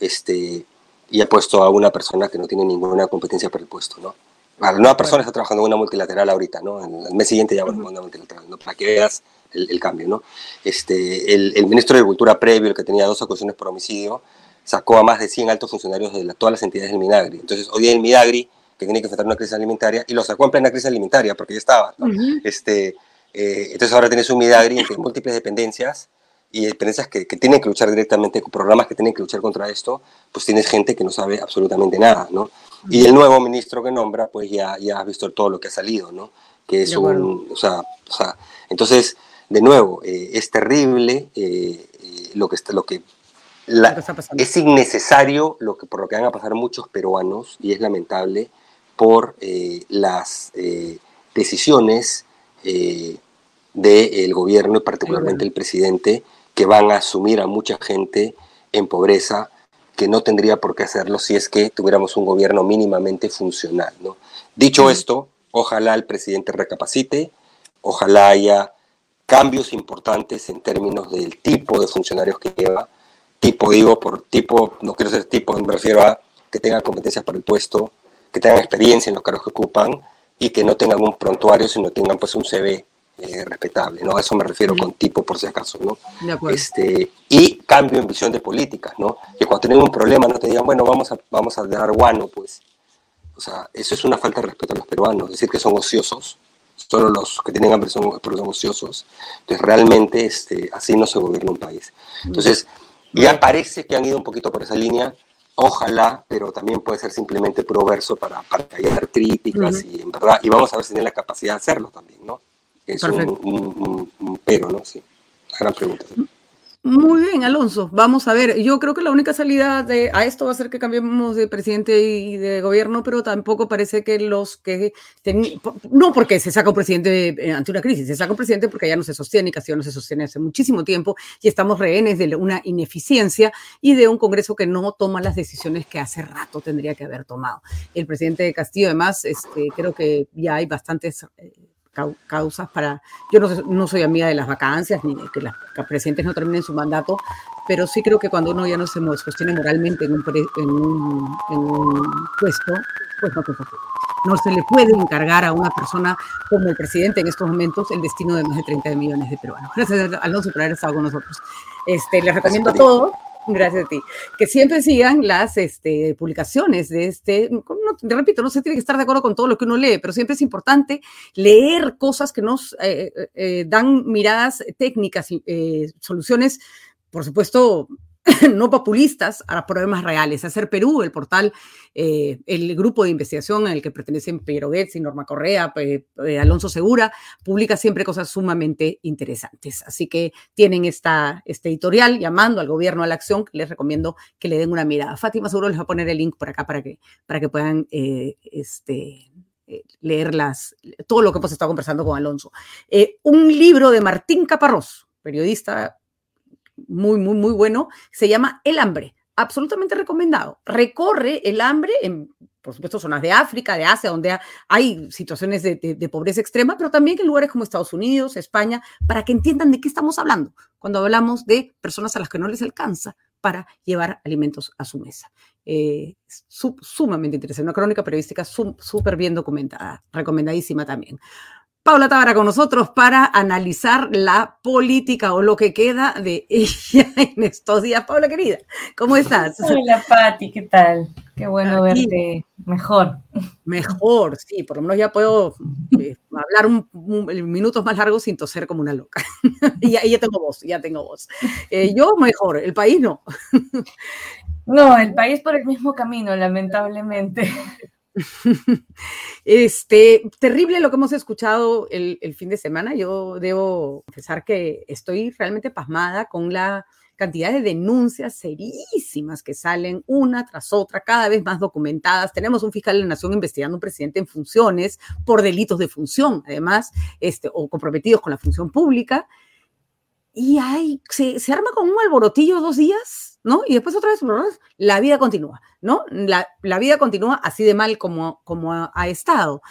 Este, y ha puesto a una persona que no tiene ninguna competencia para el puesto, ¿no? La nueva persona está trabajando en una multilateral ahorita, ¿no? En el mes siguiente ya va a una multilateral, ¿no? Para que veas el, cambio, ¿no? Este, el, el, ministro de Agricultura previo, el que tenía dos acusaciones por homicidio, sacó a más de 100 altos funcionarios de todas las entidades del Minagri. Entonces, hoy día el Minagri, que tiene que enfrentar una crisis alimentaria, y lo sacó en plena crisis alimentaria, porque ya estaba, ¿no? este, eh, entonces ahora tienes un Minagri entre múltiples dependencias, y dependencias que, que, tienen que luchar directamente, programas que tienen que luchar contra esto, pues tienes gente que no sabe absolutamente nada, ¿no? Y el nuevo ministro que nombra, pues ya, ya has visto todo lo que ha salido, ¿no? Que es un, o sea, o sea, entonces, de nuevo, eh, es terrible eh, eh, lo que está, lo que la, es innecesario lo que por lo que van a pasar muchos peruanos y es lamentable por las decisiones del gobierno y particularmente el presidente que van a asumir a mucha gente en pobreza que no tendría por qué hacerlo si es que tuviéramos un gobierno mínimamente funcional. ¿no? Dicho esto, ojalá el presidente recapacite, ojalá haya cambios importantes en términos del tipo de funcionarios que lleva. Tipo, digo, por tipo, no quiero ser tipo, me refiero a que tengan competencias para el puesto, que tengan experiencia en los cargos que ocupan y que no tengan un prontuario, sino tengan pues un CV eh, respetable, ¿no? A eso me refiero con tipo, por si acaso, ¿no? Este, y cambio en visión de políticas, ¿no? Que cuando tienen un problema no te digan, bueno, vamos a, vamos a dar guano, pues. O sea, eso es una falta de respeto a los peruanos, decir que son ociosos, solo los que tienen hambre son, ociosos. Entonces, realmente este, así no se gobierna un país. Entonces, ya parece que han ido un poquito por esa línea, ojalá, pero también puede ser simplemente puro verso para, para callar críticas y en verdad, y vamos a ver si tienen la capacidad de hacerlo también, ¿no? Es un, un, pero, ¿no? Sí, gran pregunta. Muy bien, Alonso. Vamos a ver. Yo creo que la única salida de, a esto va a ser que cambiemos de presidente y de gobierno, pero tampoco parece que los que no porque se saca un presidente eh, ante una crisis, se saca un presidente porque ya no se sostiene y casi no se sostiene hace muchísimo tiempo y estamos rehenes de una ineficiencia y de un Congreso que no toma las decisiones que hace rato tendría que haber tomado. El presidente de Castillo, además, este, creo que ya hay bastantes eh, causas para... Yo no, no, soy amiga de las vacancias ni de que las presidentes no terminen su mandato, pero sí creo que cuando uno ya no se sostiene moralmente en un, en un, en un puesto, pues no, no se le puede encargar a una persona como el presidente en estos momentos el destino de más de 30 millones de peruanos. Gracias, Alonso, por haber estado con nosotros. Este, les recomiendo a todos Gracias a ti. Que siempre sigan las este, publicaciones de este. No, repito, no se tiene que estar de acuerdo con todo lo que uno lee, pero siempre es importante leer cosas que nos eh, eh, eh, dan miradas técnicas y soluciones, por supuesto, no populistas a problemas reales. Hacer Perú, el portal, eh, el grupo de investigación al que pertenecen Pedro y Norma Correa, eh, Alonso Segura, publica siempre cosas sumamente interesantes. Así que tienen esta, este editorial llamando al gobierno a la acción, les recomiendo que le den una mirada. Fátima seguro les va a poner el link por acá para que, para que puedan eh, este, leer todo lo que hemos estado conversando con Alonso. un libro de Martín Caparrós, periodista muy, muy, muy bueno, se llama El hambre. Absolutamente recomendado. Recorre el hambre en, por supuesto, zonas de África, de Asia, donde hay situaciones de, pobreza extrema, pero también en lugares como Estados Unidos, España, para que entiendan de qué estamos hablando cuando hablamos de personas a las que no les alcanza para llevar alimentos a su mesa. Eh, sumamente interesante, una crónica periodística súper bien documentada, recomendadísima también. Paula Tabara con nosotros para analizar la política o lo que queda de ella en estos días. Paula, querida, ¿cómo estás? Hola, Pati, ¿qué tal? Qué bueno verte mejor. Mejor, sí, por lo menos ya puedo eh, hablar un, minutos más largos sin toser como una loca. y ya, ya, tengo voz, ya tengo voz. Eh, yo mejor, el país no. no, el país por el mismo camino, lamentablemente. Este, terrible lo que hemos escuchado el, fin de semana. Yo debo confesar que estoy realmente pasmada con la cantidad de denuncias serísimas que salen una tras otra, cada vez más documentadas. Tenemos un fiscal de la Nación investigando un presidente en funciones por delitos de función, además, este, o comprometidos con la función pública. Y hay, se, se arma con un alborotillo dos días ¿no? Y después otra vez, la vida continúa, ¿no? La, vida continúa así de mal como, como ha, estado.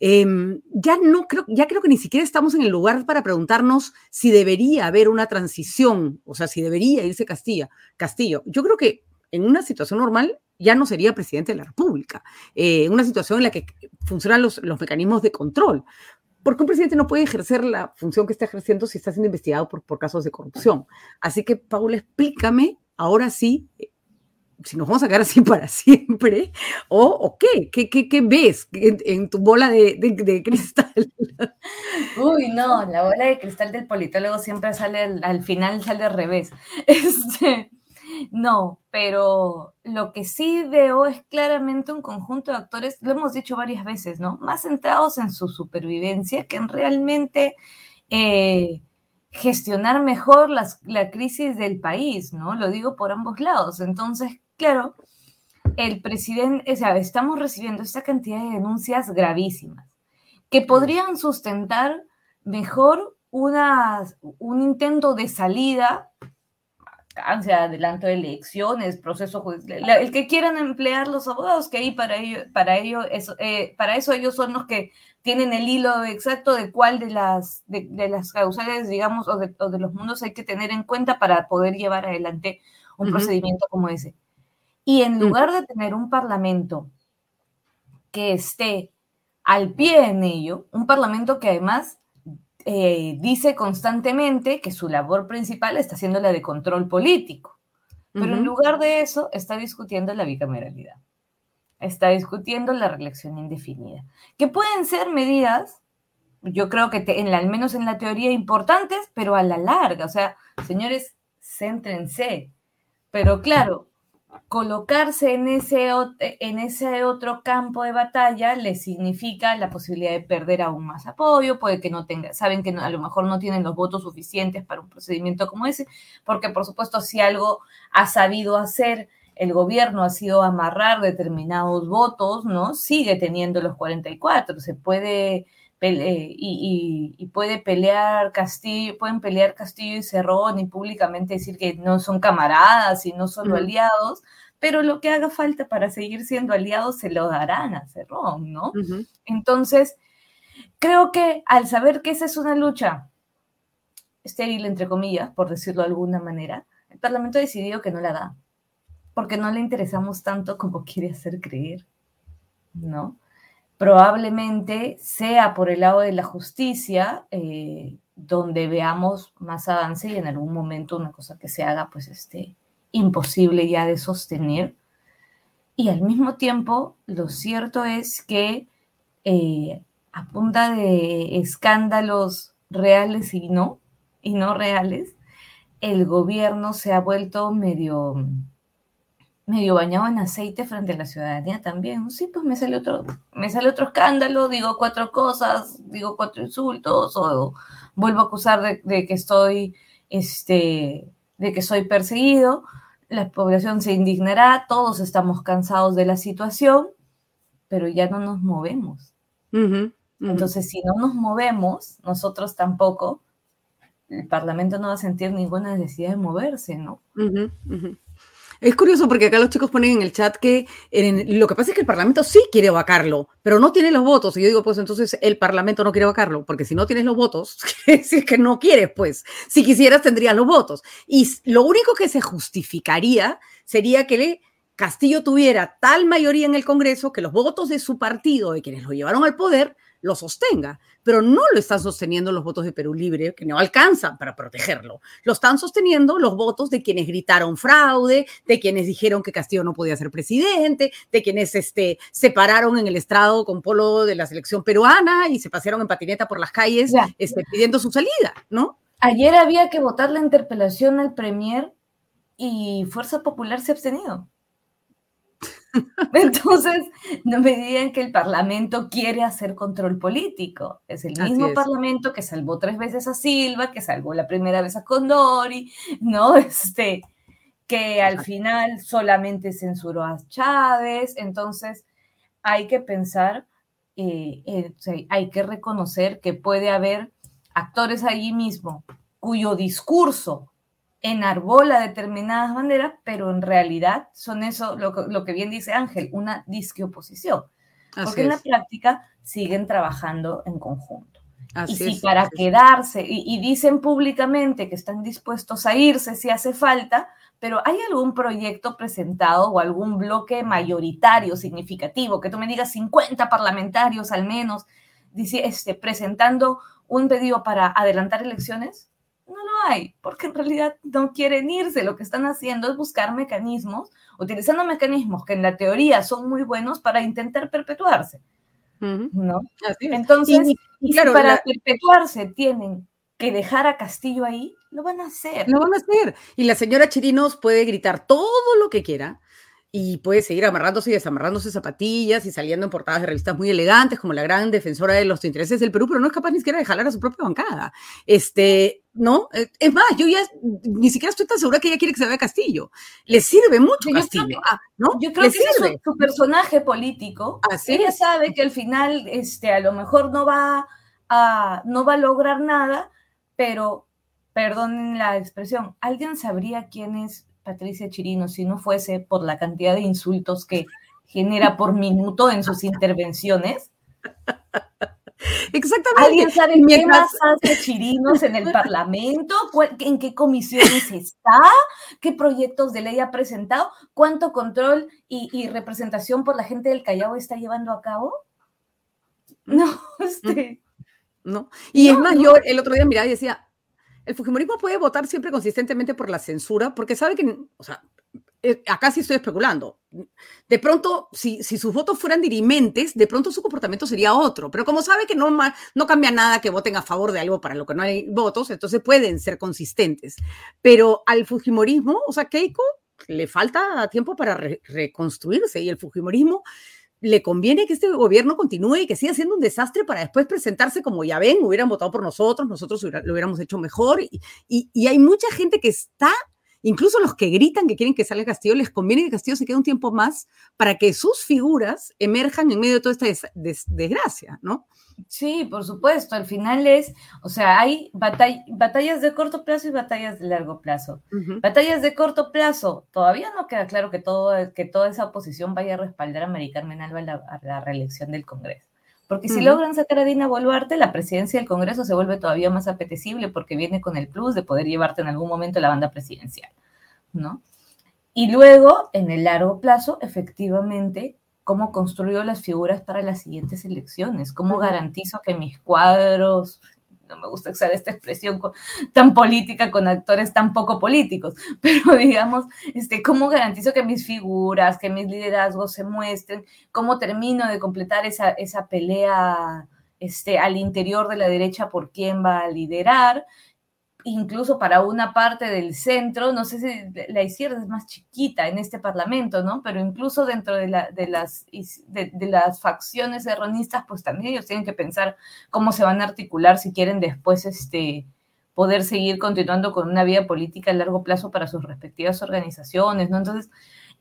Em, ya no creo, ya creo que ni siquiera estamos en el lugar para preguntarnos si debería haber una transición, o sea, si debería irse Castilla, Castillo. Yo creo que en una situación normal ya no sería presidente de la República, eh, una situación en la que funcionan los, los mecanismos de control porque un presidente no puede ejercer la función que está ejerciendo si está siendo investigado por, por casos de corrupción. Así que, Paula, explícame, ahora sí, si nos vamos a quedar así para siempre, o, qué, ¿Qué, qué, ves en, tu bola de, cristal. Uy, no, la bola de cristal del politólogo siempre sale, al, al final sale al revés. Este, no, pero lo que sí veo es claramente un conjunto de actores, lo hemos dicho varias veces, ¿no? Más centrados en su supervivencia que en realmente eh, gestionar mejor la crisis del país, ¿no? Lo digo por ambos lados. Entonces, claro, el presidente, o sea, estamos recibiendo esta cantidad de denuncias gravísimas que podrían sustentar mejor una, un intento de salida ansia, adelanto de elecciones, proceso judicial, el que quieran emplear los abogados, que ahí para ello, para ello eso, eh, para eso ellos son los que tienen el hilo exacto de cuál de las, de, las causales, digamos, o de, los mundos hay que tener en cuenta para poder llevar adelante un procedimiento como ese. Y en lugar de tener un parlamento que esté al pie en ello, un parlamento que además eh, dice constantemente que su labor principal está siendo la de control político, pero en lugar de eso está discutiendo la bicameralidad, está discutiendo la reelección indefinida, que pueden ser medidas, yo creo que en al menos en la teoría importantes, pero a la larga, o sea, señores, céntrense, pero claro, colocarse en ese, en ese otro campo de batalla le significa la posibilidad de perder aún más apoyo, puede que no tenga, saben que a lo mejor no tienen los votos suficientes para un procedimiento como ese, porque por supuesto si algo ha sabido hacer el gobierno ha sido amarrar determinados votos, ¿no? Sigue teniendo los 44, se puede y, puede pelear Castillo, pueden pelear Castillo y Cerrón y públicamente decir que no son camaradas y no son aliados, pero lo que haga falta para seguir siendo aliados se lo darán a Cerrón, ¿no? Entonces, creo que al saber que esa es una lucha estéril, entre comillas, por decirlo de alguna manera, el Parlamento ha decidido que no la da, porque no le interesamos tanto como quiere hacer creer, ¿no? probablemente sea por el lado de la justicia eh, donde veamos más avance y en algún momento una cosa que se haga pues esté imposible ya de sostener. Y al mismo tiempo, lo cierto es que eh, a punta de escándalos reales y no, y no reales, el gobierno se ha vuelto medio medio bañado en aceite frente a la ciudadanía también. Sí, pues me sale otro, me sale otro escándalo, digo cuatro cosas, digo cuatro insultos, o vuelvo a acusar de, que estoy, este, de que soy perseguido. La población se indignará, todos estamos cansados de la situación, pero ya no nos movemos. Entonces, si no nos movemos, nosotros tampoco, el Parlamento no va a sentir ninguna necesidad de moverse, ¿no? Es curioso porque acá los chicos ponen en el chat que lo que pasa es que el Parlamento sí quiere vacarlo, pero no tiene los votos. Y yo digo, pues entonces el Parlamento no quiere vacarlo, porque si no tienes los votos, es que no quieres, pues. Si quisieras, tendrías los votos. Y lo único que se justificaría sería que Castillo tuviera tal mayoría en el Congreso que los votos de su partido, de quienes lo llevaron al poder, lo sostenga, pero no lo están sosteniendo los votos de Perú Libre, que no alcanzan para protegerlo. Lo están sosteniendo los votos de quienes gritaron fraude, de quienes dijeron que Castillo no podía ser presidente, de quienes este, se pararon en el estrado con polo de la selección peruana y se pasearon en patineta por las calles este, pidiendo su salida, ¿no? Ayer había que votar la interpelación al Premier y Fuerza Popular se ha abstenido. Entonces, no me digan que el Parlamento quiere hacer control político. Es el mismo Parlamento que salvó tres veces a Silva, que salvó la primera vez a Condori, ¿no? Este, que al final solamente censuró a Chávez. Entonces, hay que pensar, eh, eh, hay que reconocer que puede haber actores allí mismo cuyo discurso enarbola determinadas banderas, pero en realidad son eso, lo, que bien dice Ángel, una disque oposición. porque en la práctica siguen trabajando en conjunto. y si para quedarse, y, dicen públicamente que están dispuestos a irse si hace falta, pero ¿hay algún proyecto presentado o algún bloque mayoritario significativo? Que tú me digas 50 parlamentarios al menos dice, este, presentando un pedido para adelantar elecciones. No lo hay, porque en realidad no quieren irse. Lo que están haciendo es buscar mecanismos, utilizando mecanismos que en la teoría son muy buenos para intentar perpetuarse. ¿no? Entonces, y, claro, para perpetuarse tienen que dejar a Castillo ahí, lo van a hacer. Lo van a hacer. Y la señora Chirinos puede gritar todo lo que quiera y puede seguir amarrándose y desamarrándose zapatillas y saliendo en portadas de revistas muy elegantes como la gran defensora de los intereses del Perú, pero no es capaz ni siquiera de jalar a su propia bancada. Este, ¿no? Eh, es más, yo ya ni siquiera estoy tan segura que ella quiere que se vea Castillo. Le sirve mucho Castillo, ah, ¿no? Yo creo que es su, personaje político. Así ella sabe que al final, este, a lo mejor no va a, no va a lograr nada, pero, perdonen la expresión, ¿alguien sabría quién es Patricia Chirino si no fuese por la cantidad de insultos que genera por minuto en sus intervenciones? Exactamente. ¿Alguien sabe qué más hace Chirinos en el Parlamento? ¿En qué comisiones está? ¿Qué proyectos de ley ha presentado? ¿Cuánto control y, representación por la gente del Callao está llevando a cabo? No, este. No. Y es más, yo el otro día miraba y decía, el Fujimorismo puede votar siempre consistentemente por la censura, porque sabe que, o sea, eh, acá sí estoy especulando. De pronto, si, si, sus votos fueran dirimentes, de pronto su comportamiento sería otro. Pero como sabe que no, no cambia nada que voten a favor de algo para lo que no hay votos, entonces pueden ser consistentes. Pero al Fujimorismo, o sea, Keiko le falta tiempo para reconstruirse y el Fujimorismo le conviene que este gobierno continúe y que siga siendo un desastre para después presentarse como ya ven, hubieran votado por nosotros, nosotros lo hubiéramos hecho mejor. Y, y, hay mucha gente que está, incluso los que gritan que quieren que salga Castillo, les conviene que Castillo se quede un tiempo más para que sus figuras emerjan en medio de toda esta desgracia, ¿no? Sí, por supuesto. Al final es, o sea, hay batallas de corto plazo y batallas de largo plazo. Batallas de corto plazo, todavía no queda claro que, todo, que toda esa oposición vaya a respaldar a Mari Carmen Alba a la, reelección del Congreso. Porque si logran sacar a Dina Boluarte, la presidencia del Congreso se vuelve todavía más apetecible porque viene con el plus de poder llevarte en algún momento la banda presidencial, ¿no? Y luego, en el largo plazo, efectivamente, cómo construyo las figuras para las siguientes elecciones, cómo garantizo que mis cuadros, no me gusta usar esta expresión tan política con actores tan poco políticos, pero digamos, este, cómo garantizo que mis figuras, que mis liderazgos se muestren, cómo termino de completar esa, esa pelea este, al interior de la derecha por quién va a liderar, incluso para una parte del centro, no sé si la izquierda es más chiquita en este parlamento, ¿no? Pero incluso dentro de, la, de las, de, las facciones erronistas, pues también ellos tienen que pensar cómo se van a articular si quieren después este, poder seguir continuando con una vida política a largo plazo para sus respectivas organizaciones, ¿no? Entonces,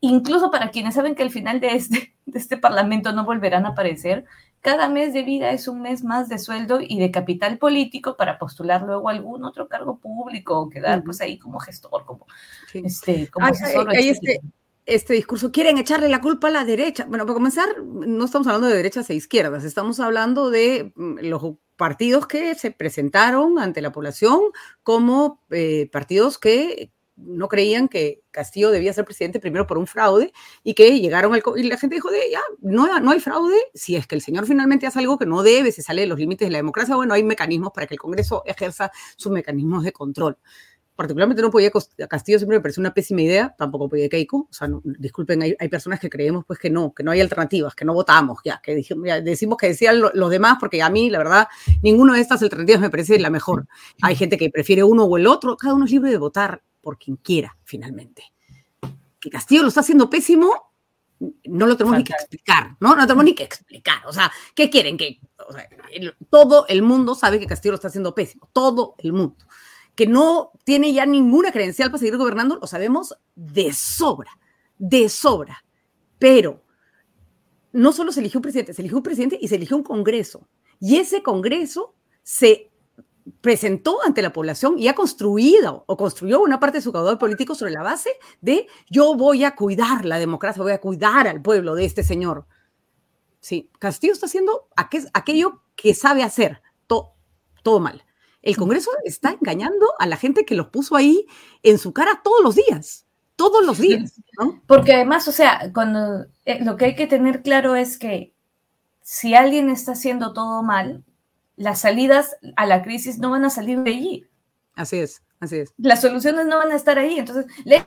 incluso para quienes saben que al final de este, de este parlamento no volverán a aparecer, cada mes de vida es un mes más de sueldo y de capital político para postular luego algún otro cargo público o quedar pues ahí como gestor, como, este, como asesor. este, este discurso, quieren echarle la culpa a la derecha. Bueno, para comenzar, no estamos hablando de derechas e izquierdas, estamos hablando de mm, los partidos que se presentaron ante la población como eh, partidos que no creían que Castillo debía ser presidente primero por un fraude y que llegaron al... Y la gente dijo, de, ya, no, no hay fraude, si es que el señor finalmente hace algo que no debe, se sale de los límites de la democracia, bueno, hay mecanismos para que el Congreso ejerza sus mecanismos de control. Particularmente no podía Castillo siempre me pareció una pésima idea, tampoco podía Keiko, o sea, disculpen, hay, personas que creemos pues que no, que no hay alternativas, que no votamos, ya, que decimos que decían los demás, porque a mí, la verdad, ninguna de estas alternativas me parece la mejor. Hay gente que prefiere uno o el otro, cada uno es libre de votar por quien quiera, finalmente. Que Castillo lo está haciendo pésimo, no lo tenemos ni que explicar, ¿no? No tenemos ni que explicar. O sea, ¿qué quieren? Que todo el mundo sabe que Castillo lo está haciendo pésimo, todo el mundo. Que no tiene ya ninguna credencial para seguir gobernando, lo sabemos de sobra, de sobra. Pero no solo se eligió un presidente, se eligió un presidente y se eligió un congreso. Y ese congreso se presentó ante la población y ha construido o construyó una parte de su caudal político sobre la base de yo voy a cuidar la democracia, voy a cuidar al pueblo de este señor. Sí, Castillo está haciendo aquello que sabe hacer, todo mal. El Congreso está engañando a la gente que los puso ahí en su cara todos los días, todos los días. Porque además, o sea, cuando eh, lo que hay que tener claro es que si alguien está haciendo todo mal, las salidas a la crisis no van a salir de allí. Así es, así es. Las soluciones no van a estar ahí. Entonces, le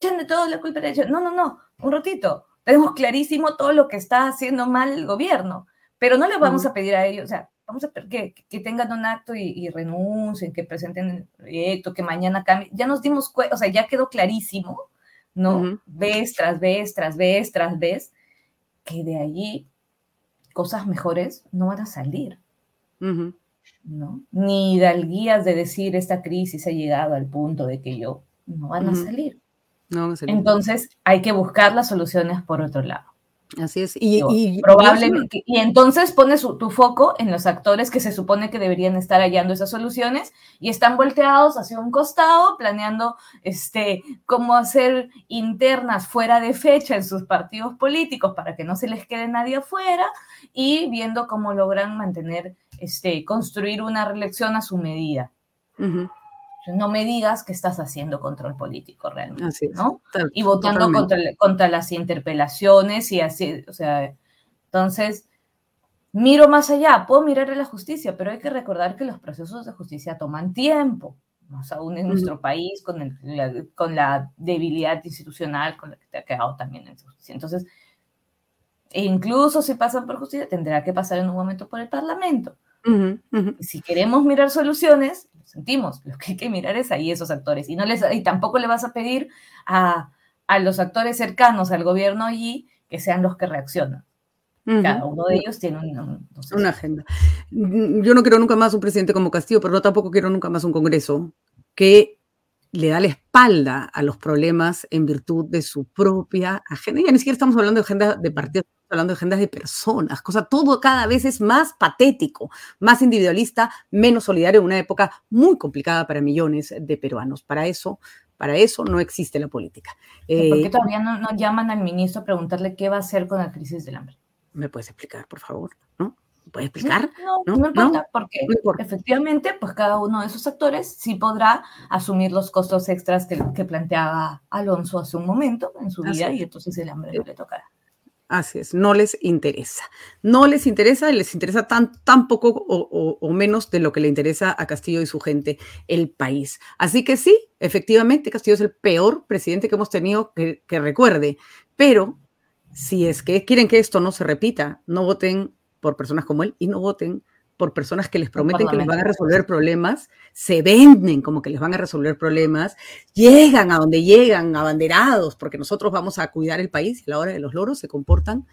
echan de todo la culpa. No, no, no, un ratito. Tenemos clarísimo todo lo que está haciendo mal el gobierno, pero no le vamos a pedir a ellos, o sea, vamos a pedir que, que tengan un acto y, renuncien, que presenten el proyecto, que mañana cambie. Ya nos dimos cuenta, o sea, ya quedó clarísimo, ¿no? Ves tras vez, tras vez, tras vez, que de allí cosas mejores no van a salir. ¿No? Ni guías de decir esta crisis ha llegado al punto de que yo no van a salir. No Entonces hay que buscar las soluciones por otro lado. Así es. Y, probablemente. Y entonces pones tu foco en los actores que se supone que deberían estar hallando esas soluciones y están volteados hacia un costado, planeando este, cómo hacer internas fuera de fecha en sus partidos políticos para que no se les quede nadie afuera y viendo cómo logran mantener, este, construir una reelección a su medida no me digas que estás haciendo control político realmente, ¿no? y votando contra, las interpelaciones y así, o sea, entonces, miro más allá, puedo mirar a la justicia, pero hay que recordar que los procesos de justicia toman tiempo, más aún en nuestro país, con, la, con la debilidad institucional con la que te ha quedado también en justicia. Entonces, e incluso si pasan por justicia, tendrá que pasar en un momento por el Parlamento. Si queremos mirar soluciones, sentimos, lo que hay que mirar es ahí esos actores. Y, no les, y tampoco le vas a pedir a, los actores cercanos al gobierno allí que sean los que reaccionan. Cada uno de ellos tiene una agenda. Yo no quiero nunca más un presidente como Castillo, pero tampoco quiero nunca más un Congreso que le da la espalda a los problemas en virtud de su propia agenda. Ya ni siquiera estamos hablando de agenda de partidos hablando de agendas de personas, cosa todo cada vez es más patético, más individualista, menos solidario en una época muy complicada para millones de peruanos. Para eso, para eso no existe la política. ¿Por qué eh, todavía no, llaman al ministro a preguntarle qué va a hacer con la crisis del hambre? ¿Me puedes explicar, por favor? ¿No? ¿Me puedes explicar? No, no, no, importa, porque efectivamente, pues cada uno de esos actores sí podrá asumir los costos extras que, planteaba Alonso hace un momento en su vida y entonces el hambre no le tocará. Así es, no les interesa. No les interesa y les interesa tan, tan poco o, menos de lo que le interesa a Castillo y su gente, el país. Así que sí, efectivamente, Castillo es el peor presidente que hemos tenido que, que recuerde. Pero si es que quieren que esto no se repita, no voten por personas como él y no voten por personas que les prometen que les van a resolver problemas, se venden como que les van a resolver problemas, llegan a donde llegan, abanderados, porque nosotros vamos a cuidar el país y a la hora de los loros se comportan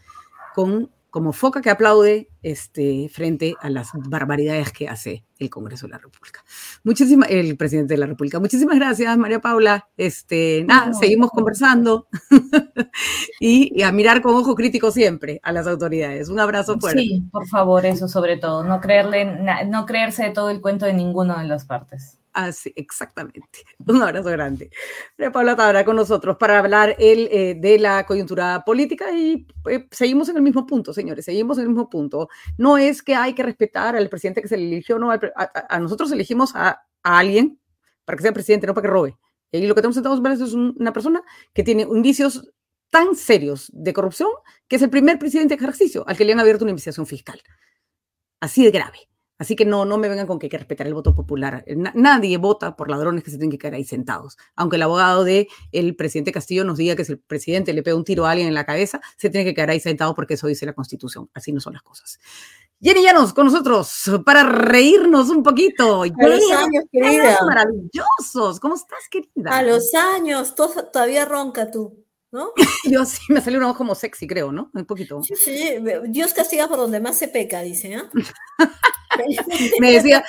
con como foca que aplaude este, frente a las barbaridades que hace el Congreso de la República. Muchísimas, el presidente de la República. Muchísimas gracias, María Paula. Este, nada, seguimos conversando y, a mirar con ojo crítico siempre a las autoridades. Un abrazo fuerte. Sí, por favor, eso sobre todo, no creerle, no creerse todo el cuento de ninguna de las partes. Así, exactamente. Un abrazo grande. Paula estará con nosotros para hablar el, eh, de la coyuntura política y eh, seguimos en el mismo punto, señores, seguimos en el mismo punto. No es que hay que respetar al presidente que se le eligió, no, a, nosotros elegimos a, alguien para que sea presidente, no para que robe. Y lo que tenemos sentados es una persona que tiene indicios tan serios de corrupción que es el primer presidente de ejercicio al que le han abierto una investigación fiscal. Así de grave. Así que no, no me vengan con que hay que respetar el voto popular. nadie vota por ladrones que se tienen que quedar ahí sentados. Aunque el abogado del el presidente Castillo nos diga que si el presidente le pega un tiro a alguien en la cabeza, se tiene que quedar ahí sentado porque eso dice la Constitución. Así no son las cosas. Jenny Llanos con nosotros para reírnos un poquito. A los años, querida. Maravillosos. ¿Cómo estás, querida? A los años. todavía ronca tú. ¿No? Yo sí, me salió una voz como sexy, creo, ¿no? Un poquito. Sí, sí, Dios castiga por donde más se peca, dice, ¿ah? me decía,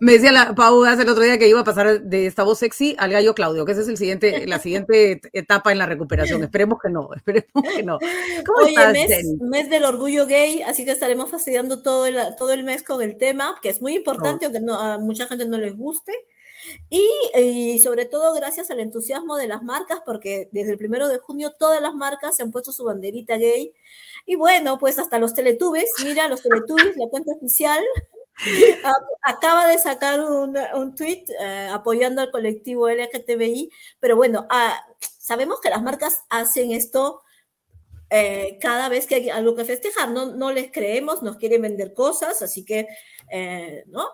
me decía la Pau hace el otro día que iba a pasar de esta voz sexy al gallo Claudio, que esa es el siguiente, la siguiente etapa en la recuperación. Esperemos que no, esperemos que no. ¿Cómo Oye, mes, mes, del orgullo gay, así que estaremos fastidiando todo el, todo el mes con el tema, que es muy importante, aunque no, a mucha gente no les guste. Y, y, sobre todo gracias al entusiasmo de las marcas, porque desde el primero de junio todas las marcas se han puesto su banderita gay. Y bueno, pues hasta los Teletubes, mira, los Teletubes, la cuenta oficial, acaba de sacar un, un tweet eh, apoyando al colectivo LGTBI, pero bueno, ah, sabemos que las marcas hacen esto eh, cada vez que hay algo que festejar, no, no les creemos, nos quieren vender cosas, así que, eh, ¿no?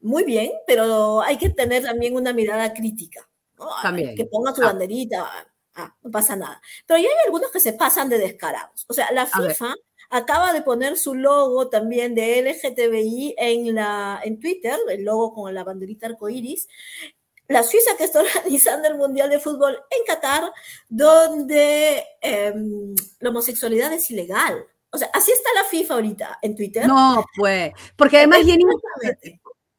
Muy bien, pero hay que tener también una mirada crítica, ¿no? También. Que ponga su ah. banderita, ah, no pasa nada. Pero ya hay algunos que se pasan de descarados. O sea, la FIFA acaba de poner su logo también de LGTBI en, la, en Twitter, el logo con la banderita arcoíris. La Suiza que está organizando el Mundial de Fútbol en Qatar, donde em, la homosexualidad es ilegal. O sea, así está la FIFA ahorita en Twitter. No, pues, porque además Jenny,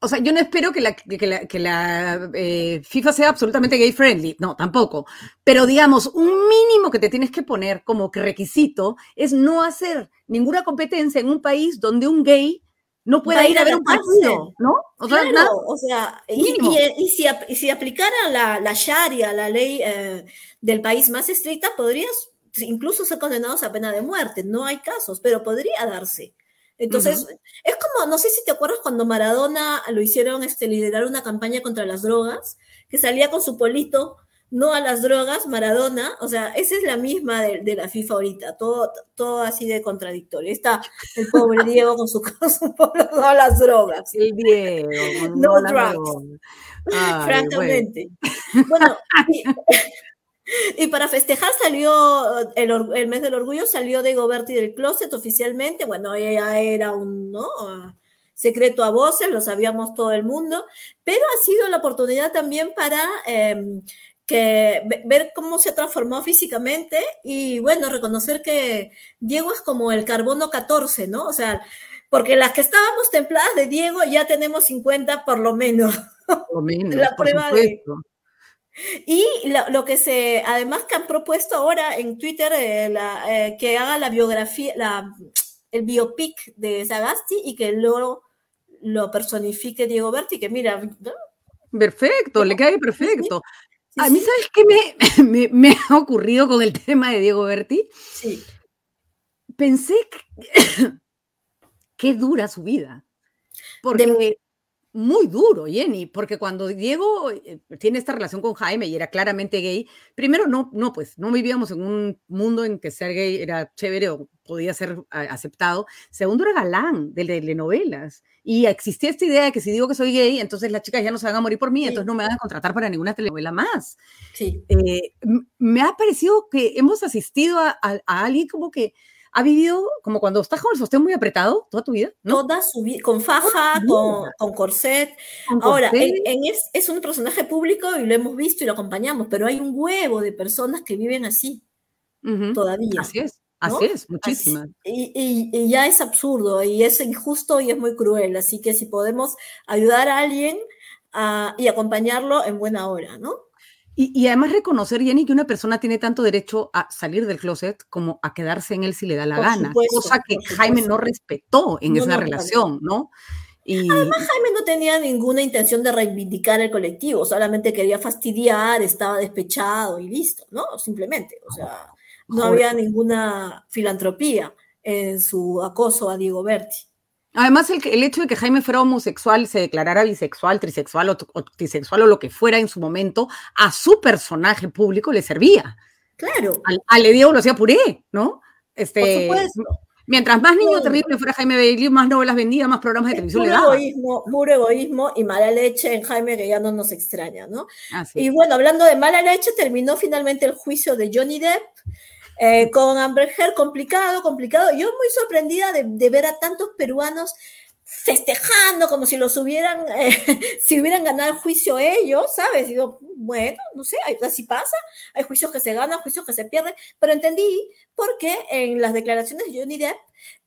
o sea, yo no espero que la, que la, eh, FIFA sea absolutamente gay friendly, no, tampoco. Pero digamos, un mínimo que te tienes que poner como que requisito es no hacer ninguna competencia en un país donde un gay no pueda ir a, ver un partido, ¿no? O sea, claro, o sea y, si, si, aplicara la, la Sharia, la ley eh, del país más estricta, podrías incluso ser condenados a pena de muerte. No hay casos, pero podría darse. Entonces, es como, no sé si te acuerdas cuando Maradona lo hicieron este, liderar una campaña contra las drogas, que salía con su polito, no a las drogas, Maradona, o sea, esa es la misma de, la FIFA ahorita, todo, todo así de contradictorio. Está el pobre Diego con su, con su no a las drogas. El Diego. No, drugs. Francamente. Bueno, y para festejar salió, el, mes del orgullo salió de Goberti del closet oficialmente, bueno, ella era un ¿no? secreto a voces, lo sabíamos todo el mundo, pero ha sido la oportunidad también para em, que, ver cómo se transformó físicamente y bueno, reconocer que Diego es como el carbono 14, ¿no? O sea, porque las que estábamos templadas de Diego ya tenemos 50 por lo menos. Por lo menos, la prueba de y lo, que se, además que han propuesto ahora en Twitter eh, eh, que haga la biografía, la, el biopic de Sagasti y que luego lo personifique Diego Berti, que mira. Perfecto, le cae perfecto. A mí, ¿sabes qué me, me, ha ocurrido con el tema de Diego Berti? Sí. Pensé que, qué dura su vida. Porque muy duro, Jenny, porque cuando Diego eh, tiene esta relación con Jaime y era claramente gay, primero no, no, pues no vivíamos en un mundo en que ser gay era chévere o podía ser aceptado. Segundo era galán de telenovelas y existía esta idea de que si digo que soy gay, entonces las chicas ya no se van a morir por mí, entonces no me van a contratar para ninguna telenovela más. Sí. Eh, me ha parecido que hemos asistido a alguien como que ha vivido como cuando estás con el sostén muy apretado toda tu vida, ¿no? Toda su vida, con faja, con, con, corset. Ahora, En, es, es, un personaje público y lo hemos visto y lo acompañamos, pero hay un huevo de personas que viven así todavía. Así es. Así es, muchísimas. y, y, ya es absurdo y es injusto y es muy cruel. Así que si podemos ayudar a alguien a, y acompañarlo en buena hora, ¿no? Y, además reconocer, Jenny, que una persona tiene tanto derecho a salir del closet como a quedarse en él si le da la gana, cosa que Jaime no respetó en esa relación, ¿no? Y... Además, Jaime no tenía ninguna intención de reivindicar el colectivo, solamente quería fastidiar, estaba despechado y listo, ¿no? Simplemente, o sea, no había ninguna filantropía en su acoso a Diego Berti. Además, el, el, hecho de que Jaime fuera homosexual, se declarara bisexual, trisexual o, trisexual o lo que fuera en su momento, a su personaje público le servía. Claro. Al, al Diego lo hacía puré, ¿no? Este, Mientras más niño terrible fuera Jaime Bailey, más novelas vendía, más programas de televisión le daba. Egoísmo, puro egoísmo y mala leche en Jaime que ya no nos extraña, ¿no? Y bueno, hablando de mala leche, terminó finalmente el juicio de Johnny Depp eh, con Amber Heard, complicado, complicado. Yo muy sorprendida de, ver a tantos peruanos festejando como si los hubieran, eh, si hubieran ganado el juicio ellos, ¿sabes? Digo, bueno, no sé, así pasa, hay juicios que se ganan, juicios que se pierden, pero entendí porque en las declaraciones de Johnny Depp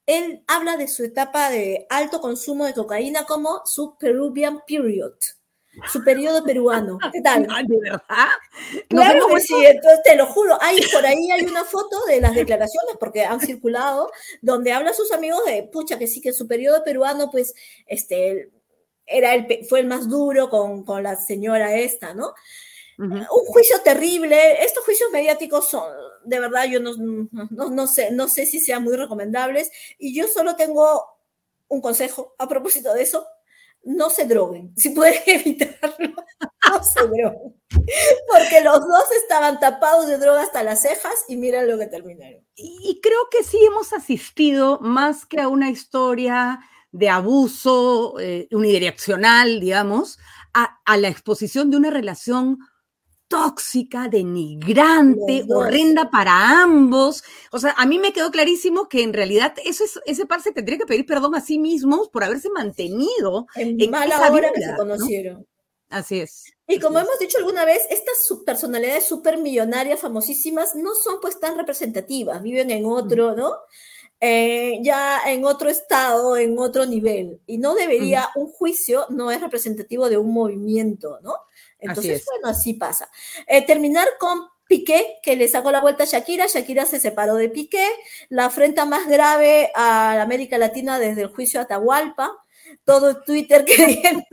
él habla de su etapa de alto consumo de cocaína como su Peruvian period su periodo peruano. ¿Qué tal? ¿De verdad? Claro que sí, entonces te lo juro, hay, por ahí hay una foto de las declaraciones, porque han circulado, donde habla a sus amigos de, pucha, que sí, que su periodo peruano, pues, este, era el, fue el más duro con, con la señora esta, ¿no? Un juicio terrible. Estos juicios mediáticos son, de verdad, yo no, no, no, sé, no sé si sean muy recomendables. Y yo solo tengo un consejo a propósito de eso no se droguen. Si pueden evitarlo, no se droguen. Porque los dos estaban tapados de droga hasta las cejas y miren lo que terminaron. Y creo que sí hemos asistido más que a una historia de abuso eh, unidireccional, digamos, a la exposición de una relación tóxica, denigrante, horrenda para ambos. O sea, a mí me quedó clarísimo que en realidad eso es, ese par se tendría que pedir perdón a sí mismos por haberse mantenido en, mala hora que se conocieron. Así es. Y como hemos dicho alguna vez, estas personalidades súper millonarias, famosísimas, no son pues tan representativas, viven en otro, ¿no? Eh, ya en otro estado, en otro nivel. Y no debería, un juicio no es representativo de un movimiento, ¿no? Entonces, bueno, así pasa. Eh, terminar con Piqué, que le sacó la vuelta a Shakira. Shakira se separó de Piqué. La afrenta más grave a la América Latina desde el juicio a Atahualpa. Todo Twitter queriendo.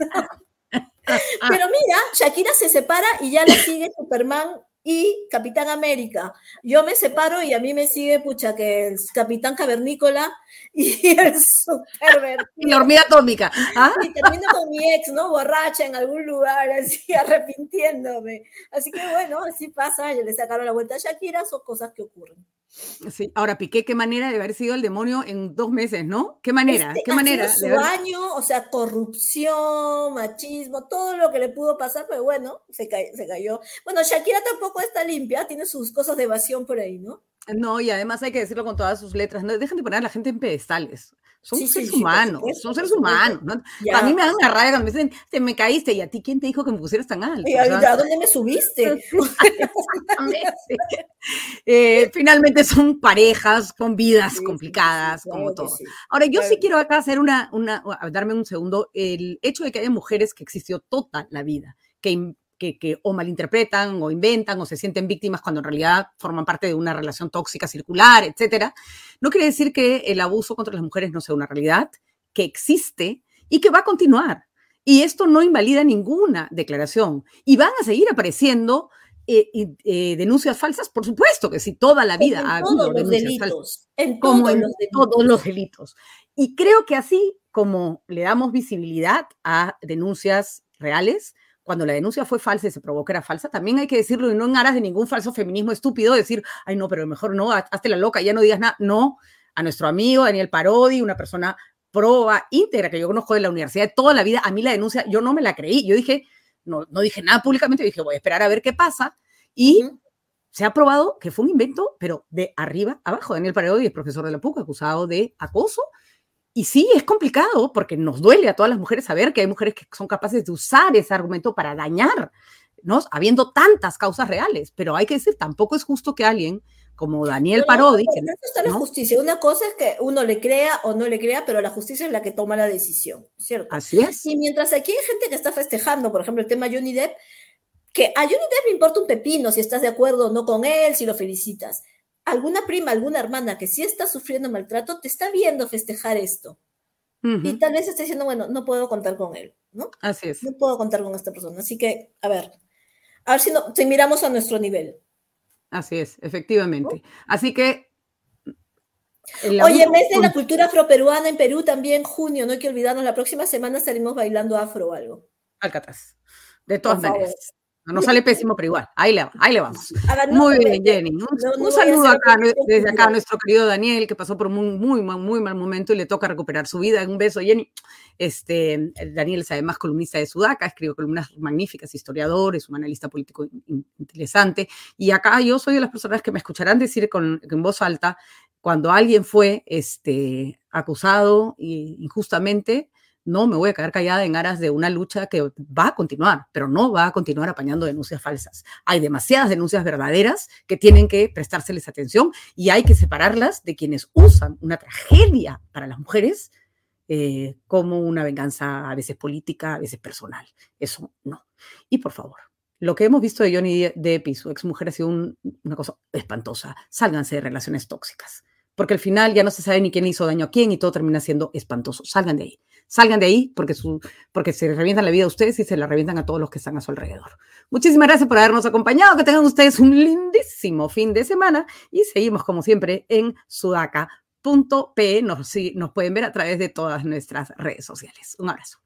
Pero mira, Shakira se separa y ya le sigue Superman y Capitán América. Yo me separo y a mí me sigue, pucha, que el Capitán Cavernícola y el Supervertido. Y hormiga atómica. ¿ah? Y termino con mi ex, ¿no? Borracha en algún lugar, así arrepintiéndome. Así que bueno, así pasa, ya le sacaron la vuelta a Shakira, son cosas que ocurren. Sí, ahora Piqué, qué manera de haber sido el demonio en dos meses, ¿no? ¿Qué manera? Este ¿Qué manera? Su año, o sea, corrupción, machismo, todo lo que le pudo pasar, pero bueno, se, se cayó. Bueno, Shakira tampoco está limpia, tiene sus cosas de evasión por ahí, ¿no? No, y además hay que decirlo con todas sus letras, no dejen de poner a la gente en pedestales. Son seres humanos, son seres humanos. A mí me dan una rabia cuando me dicen, te me caíste, y a ti, ¿quién te dijo que me pusieras tan alto? ¿Y a, dónde me subiste? eh, finalmente son parejas con vidas complicadas, como todo. Ahora, yo sí quiero acá hacer una, una, darme un segundo, el hecho de que haya mujeres que existió toda la vida, que que, o malinterpretan o inventan o se sienten víctimas cuando en realidad forman parte de una relación tóxica circular, etcétera, no quiere decir que el abuso contra las mujeres no sea una realidad, que existe y que va a continuar. Y esto no invalida ninguna declaración. Y van a seguir apareciendo eh, eh, denuncias falsas, por supuesto que sí, toda la vida ha habido denuncias falsas. En como en todos los delitos. Y creo que así como le damos visibilidad a denuncias reales, cuando la denuncia fue falsa y se probó que era falsa, también hay que decirlo y no en aras de ningún falso feminismo estúpido, decir, ay no, pero mejor no, hazte la loca, ya no digas nada. No, a nuestro amigo Daniel Parodi, una persona proba, íntegra, que yo conozco de la universidad de toda la vida, a mí la denuncia, yo no me la creí, yo dije, no, no dije nada públicamente, dije, voy a esperar a ver qué pasa, y se ha probado que fue un invento, pero de arriba abajo. Daniel Parodi es profesor de la PUC, acusado de acoso, y sí, es complicado porque nos duele a todas las mujeres saber que hay mujeres que son capaces de usar ese argumento para dañar, ¿no? Habiendo tantas causas reales. Pero hay que decir, tampoco es justo que alguien como Daniel Parodi. No, no, está la justicia. Una cosa es que uno le crea o no le crea, pero la justicia es la que toma la decisión, ¿cierto? Así es. Y mientras aquí hay gente que está festejando, por ejemplo, el tema Johnny Depp, que a Johnny Depp le importa un pepino si estás de acuerdo o no con él, si lo felicitas alguna prima, alguna hermana que sí está sufriendo maltrato, te está viendo festejar esto. Y tal vez esté diciendo, bueno, no puedo contar con él, ¿no? Así es. No puedo contar con esta persona. Así que, a ver, a ver si, no, si miramos a nuestro nivel. Así es, efectivamente. Así que... Oye, mes de la cultura afroperuana en Perú también, junio, no hay que olvidarnos, la próxima semana estaremos bailando afro o algo. Alcatraz. De todas maneras. No sale pésimo, pero igual, ahí le, ahí le vamos. Muy bien, Jenny. Un, saludo acá, desde acá a nuestro querido Daniel, que pasó por un muy, muy, muy mal momento y le toca recuperar su vida. Un beso, Jenny. Este, Daniel es además columnista de Sudaca, escribe columnas magníficas, historiador, es un analista político interesante. Y acá yo soy de las personas que me escucharán decir con, en voz alta cuando alguien fue este, acusado injustamente no me voy a quedar callada en aras de una lucha que va a continuar, pero no va a continuar apañando denuncias falsas. Hay demasiadas denuncias verdaderas que tienen que prestárseles atención y hay que separarlas de quienes usan una tragedia para las mujeres eh, como una venganza a veces política, a veces personal. Eso no. Y por favor, lo que hemos visto de Johnny Depp y su exmujer ha sido una cosa espantosa. Sálganse de relaciones tóxicas, porque al final ya no se sabe ni quién hizo daño a quién y todo termina siendo espantoso. Salgan de ahí. Salgan de ahí porque, su, porque se revientan la vida a ustedes y se la revientan a todos los que están a su alrededor. Muchísimas gracias por habernos acompañado. Que tengan ustedes un lindísimo fin de semana y seguimos como siempre en sudaca.p. Nos, nos pueden ver a través de todas nuestras redes sociales. Un abrazo.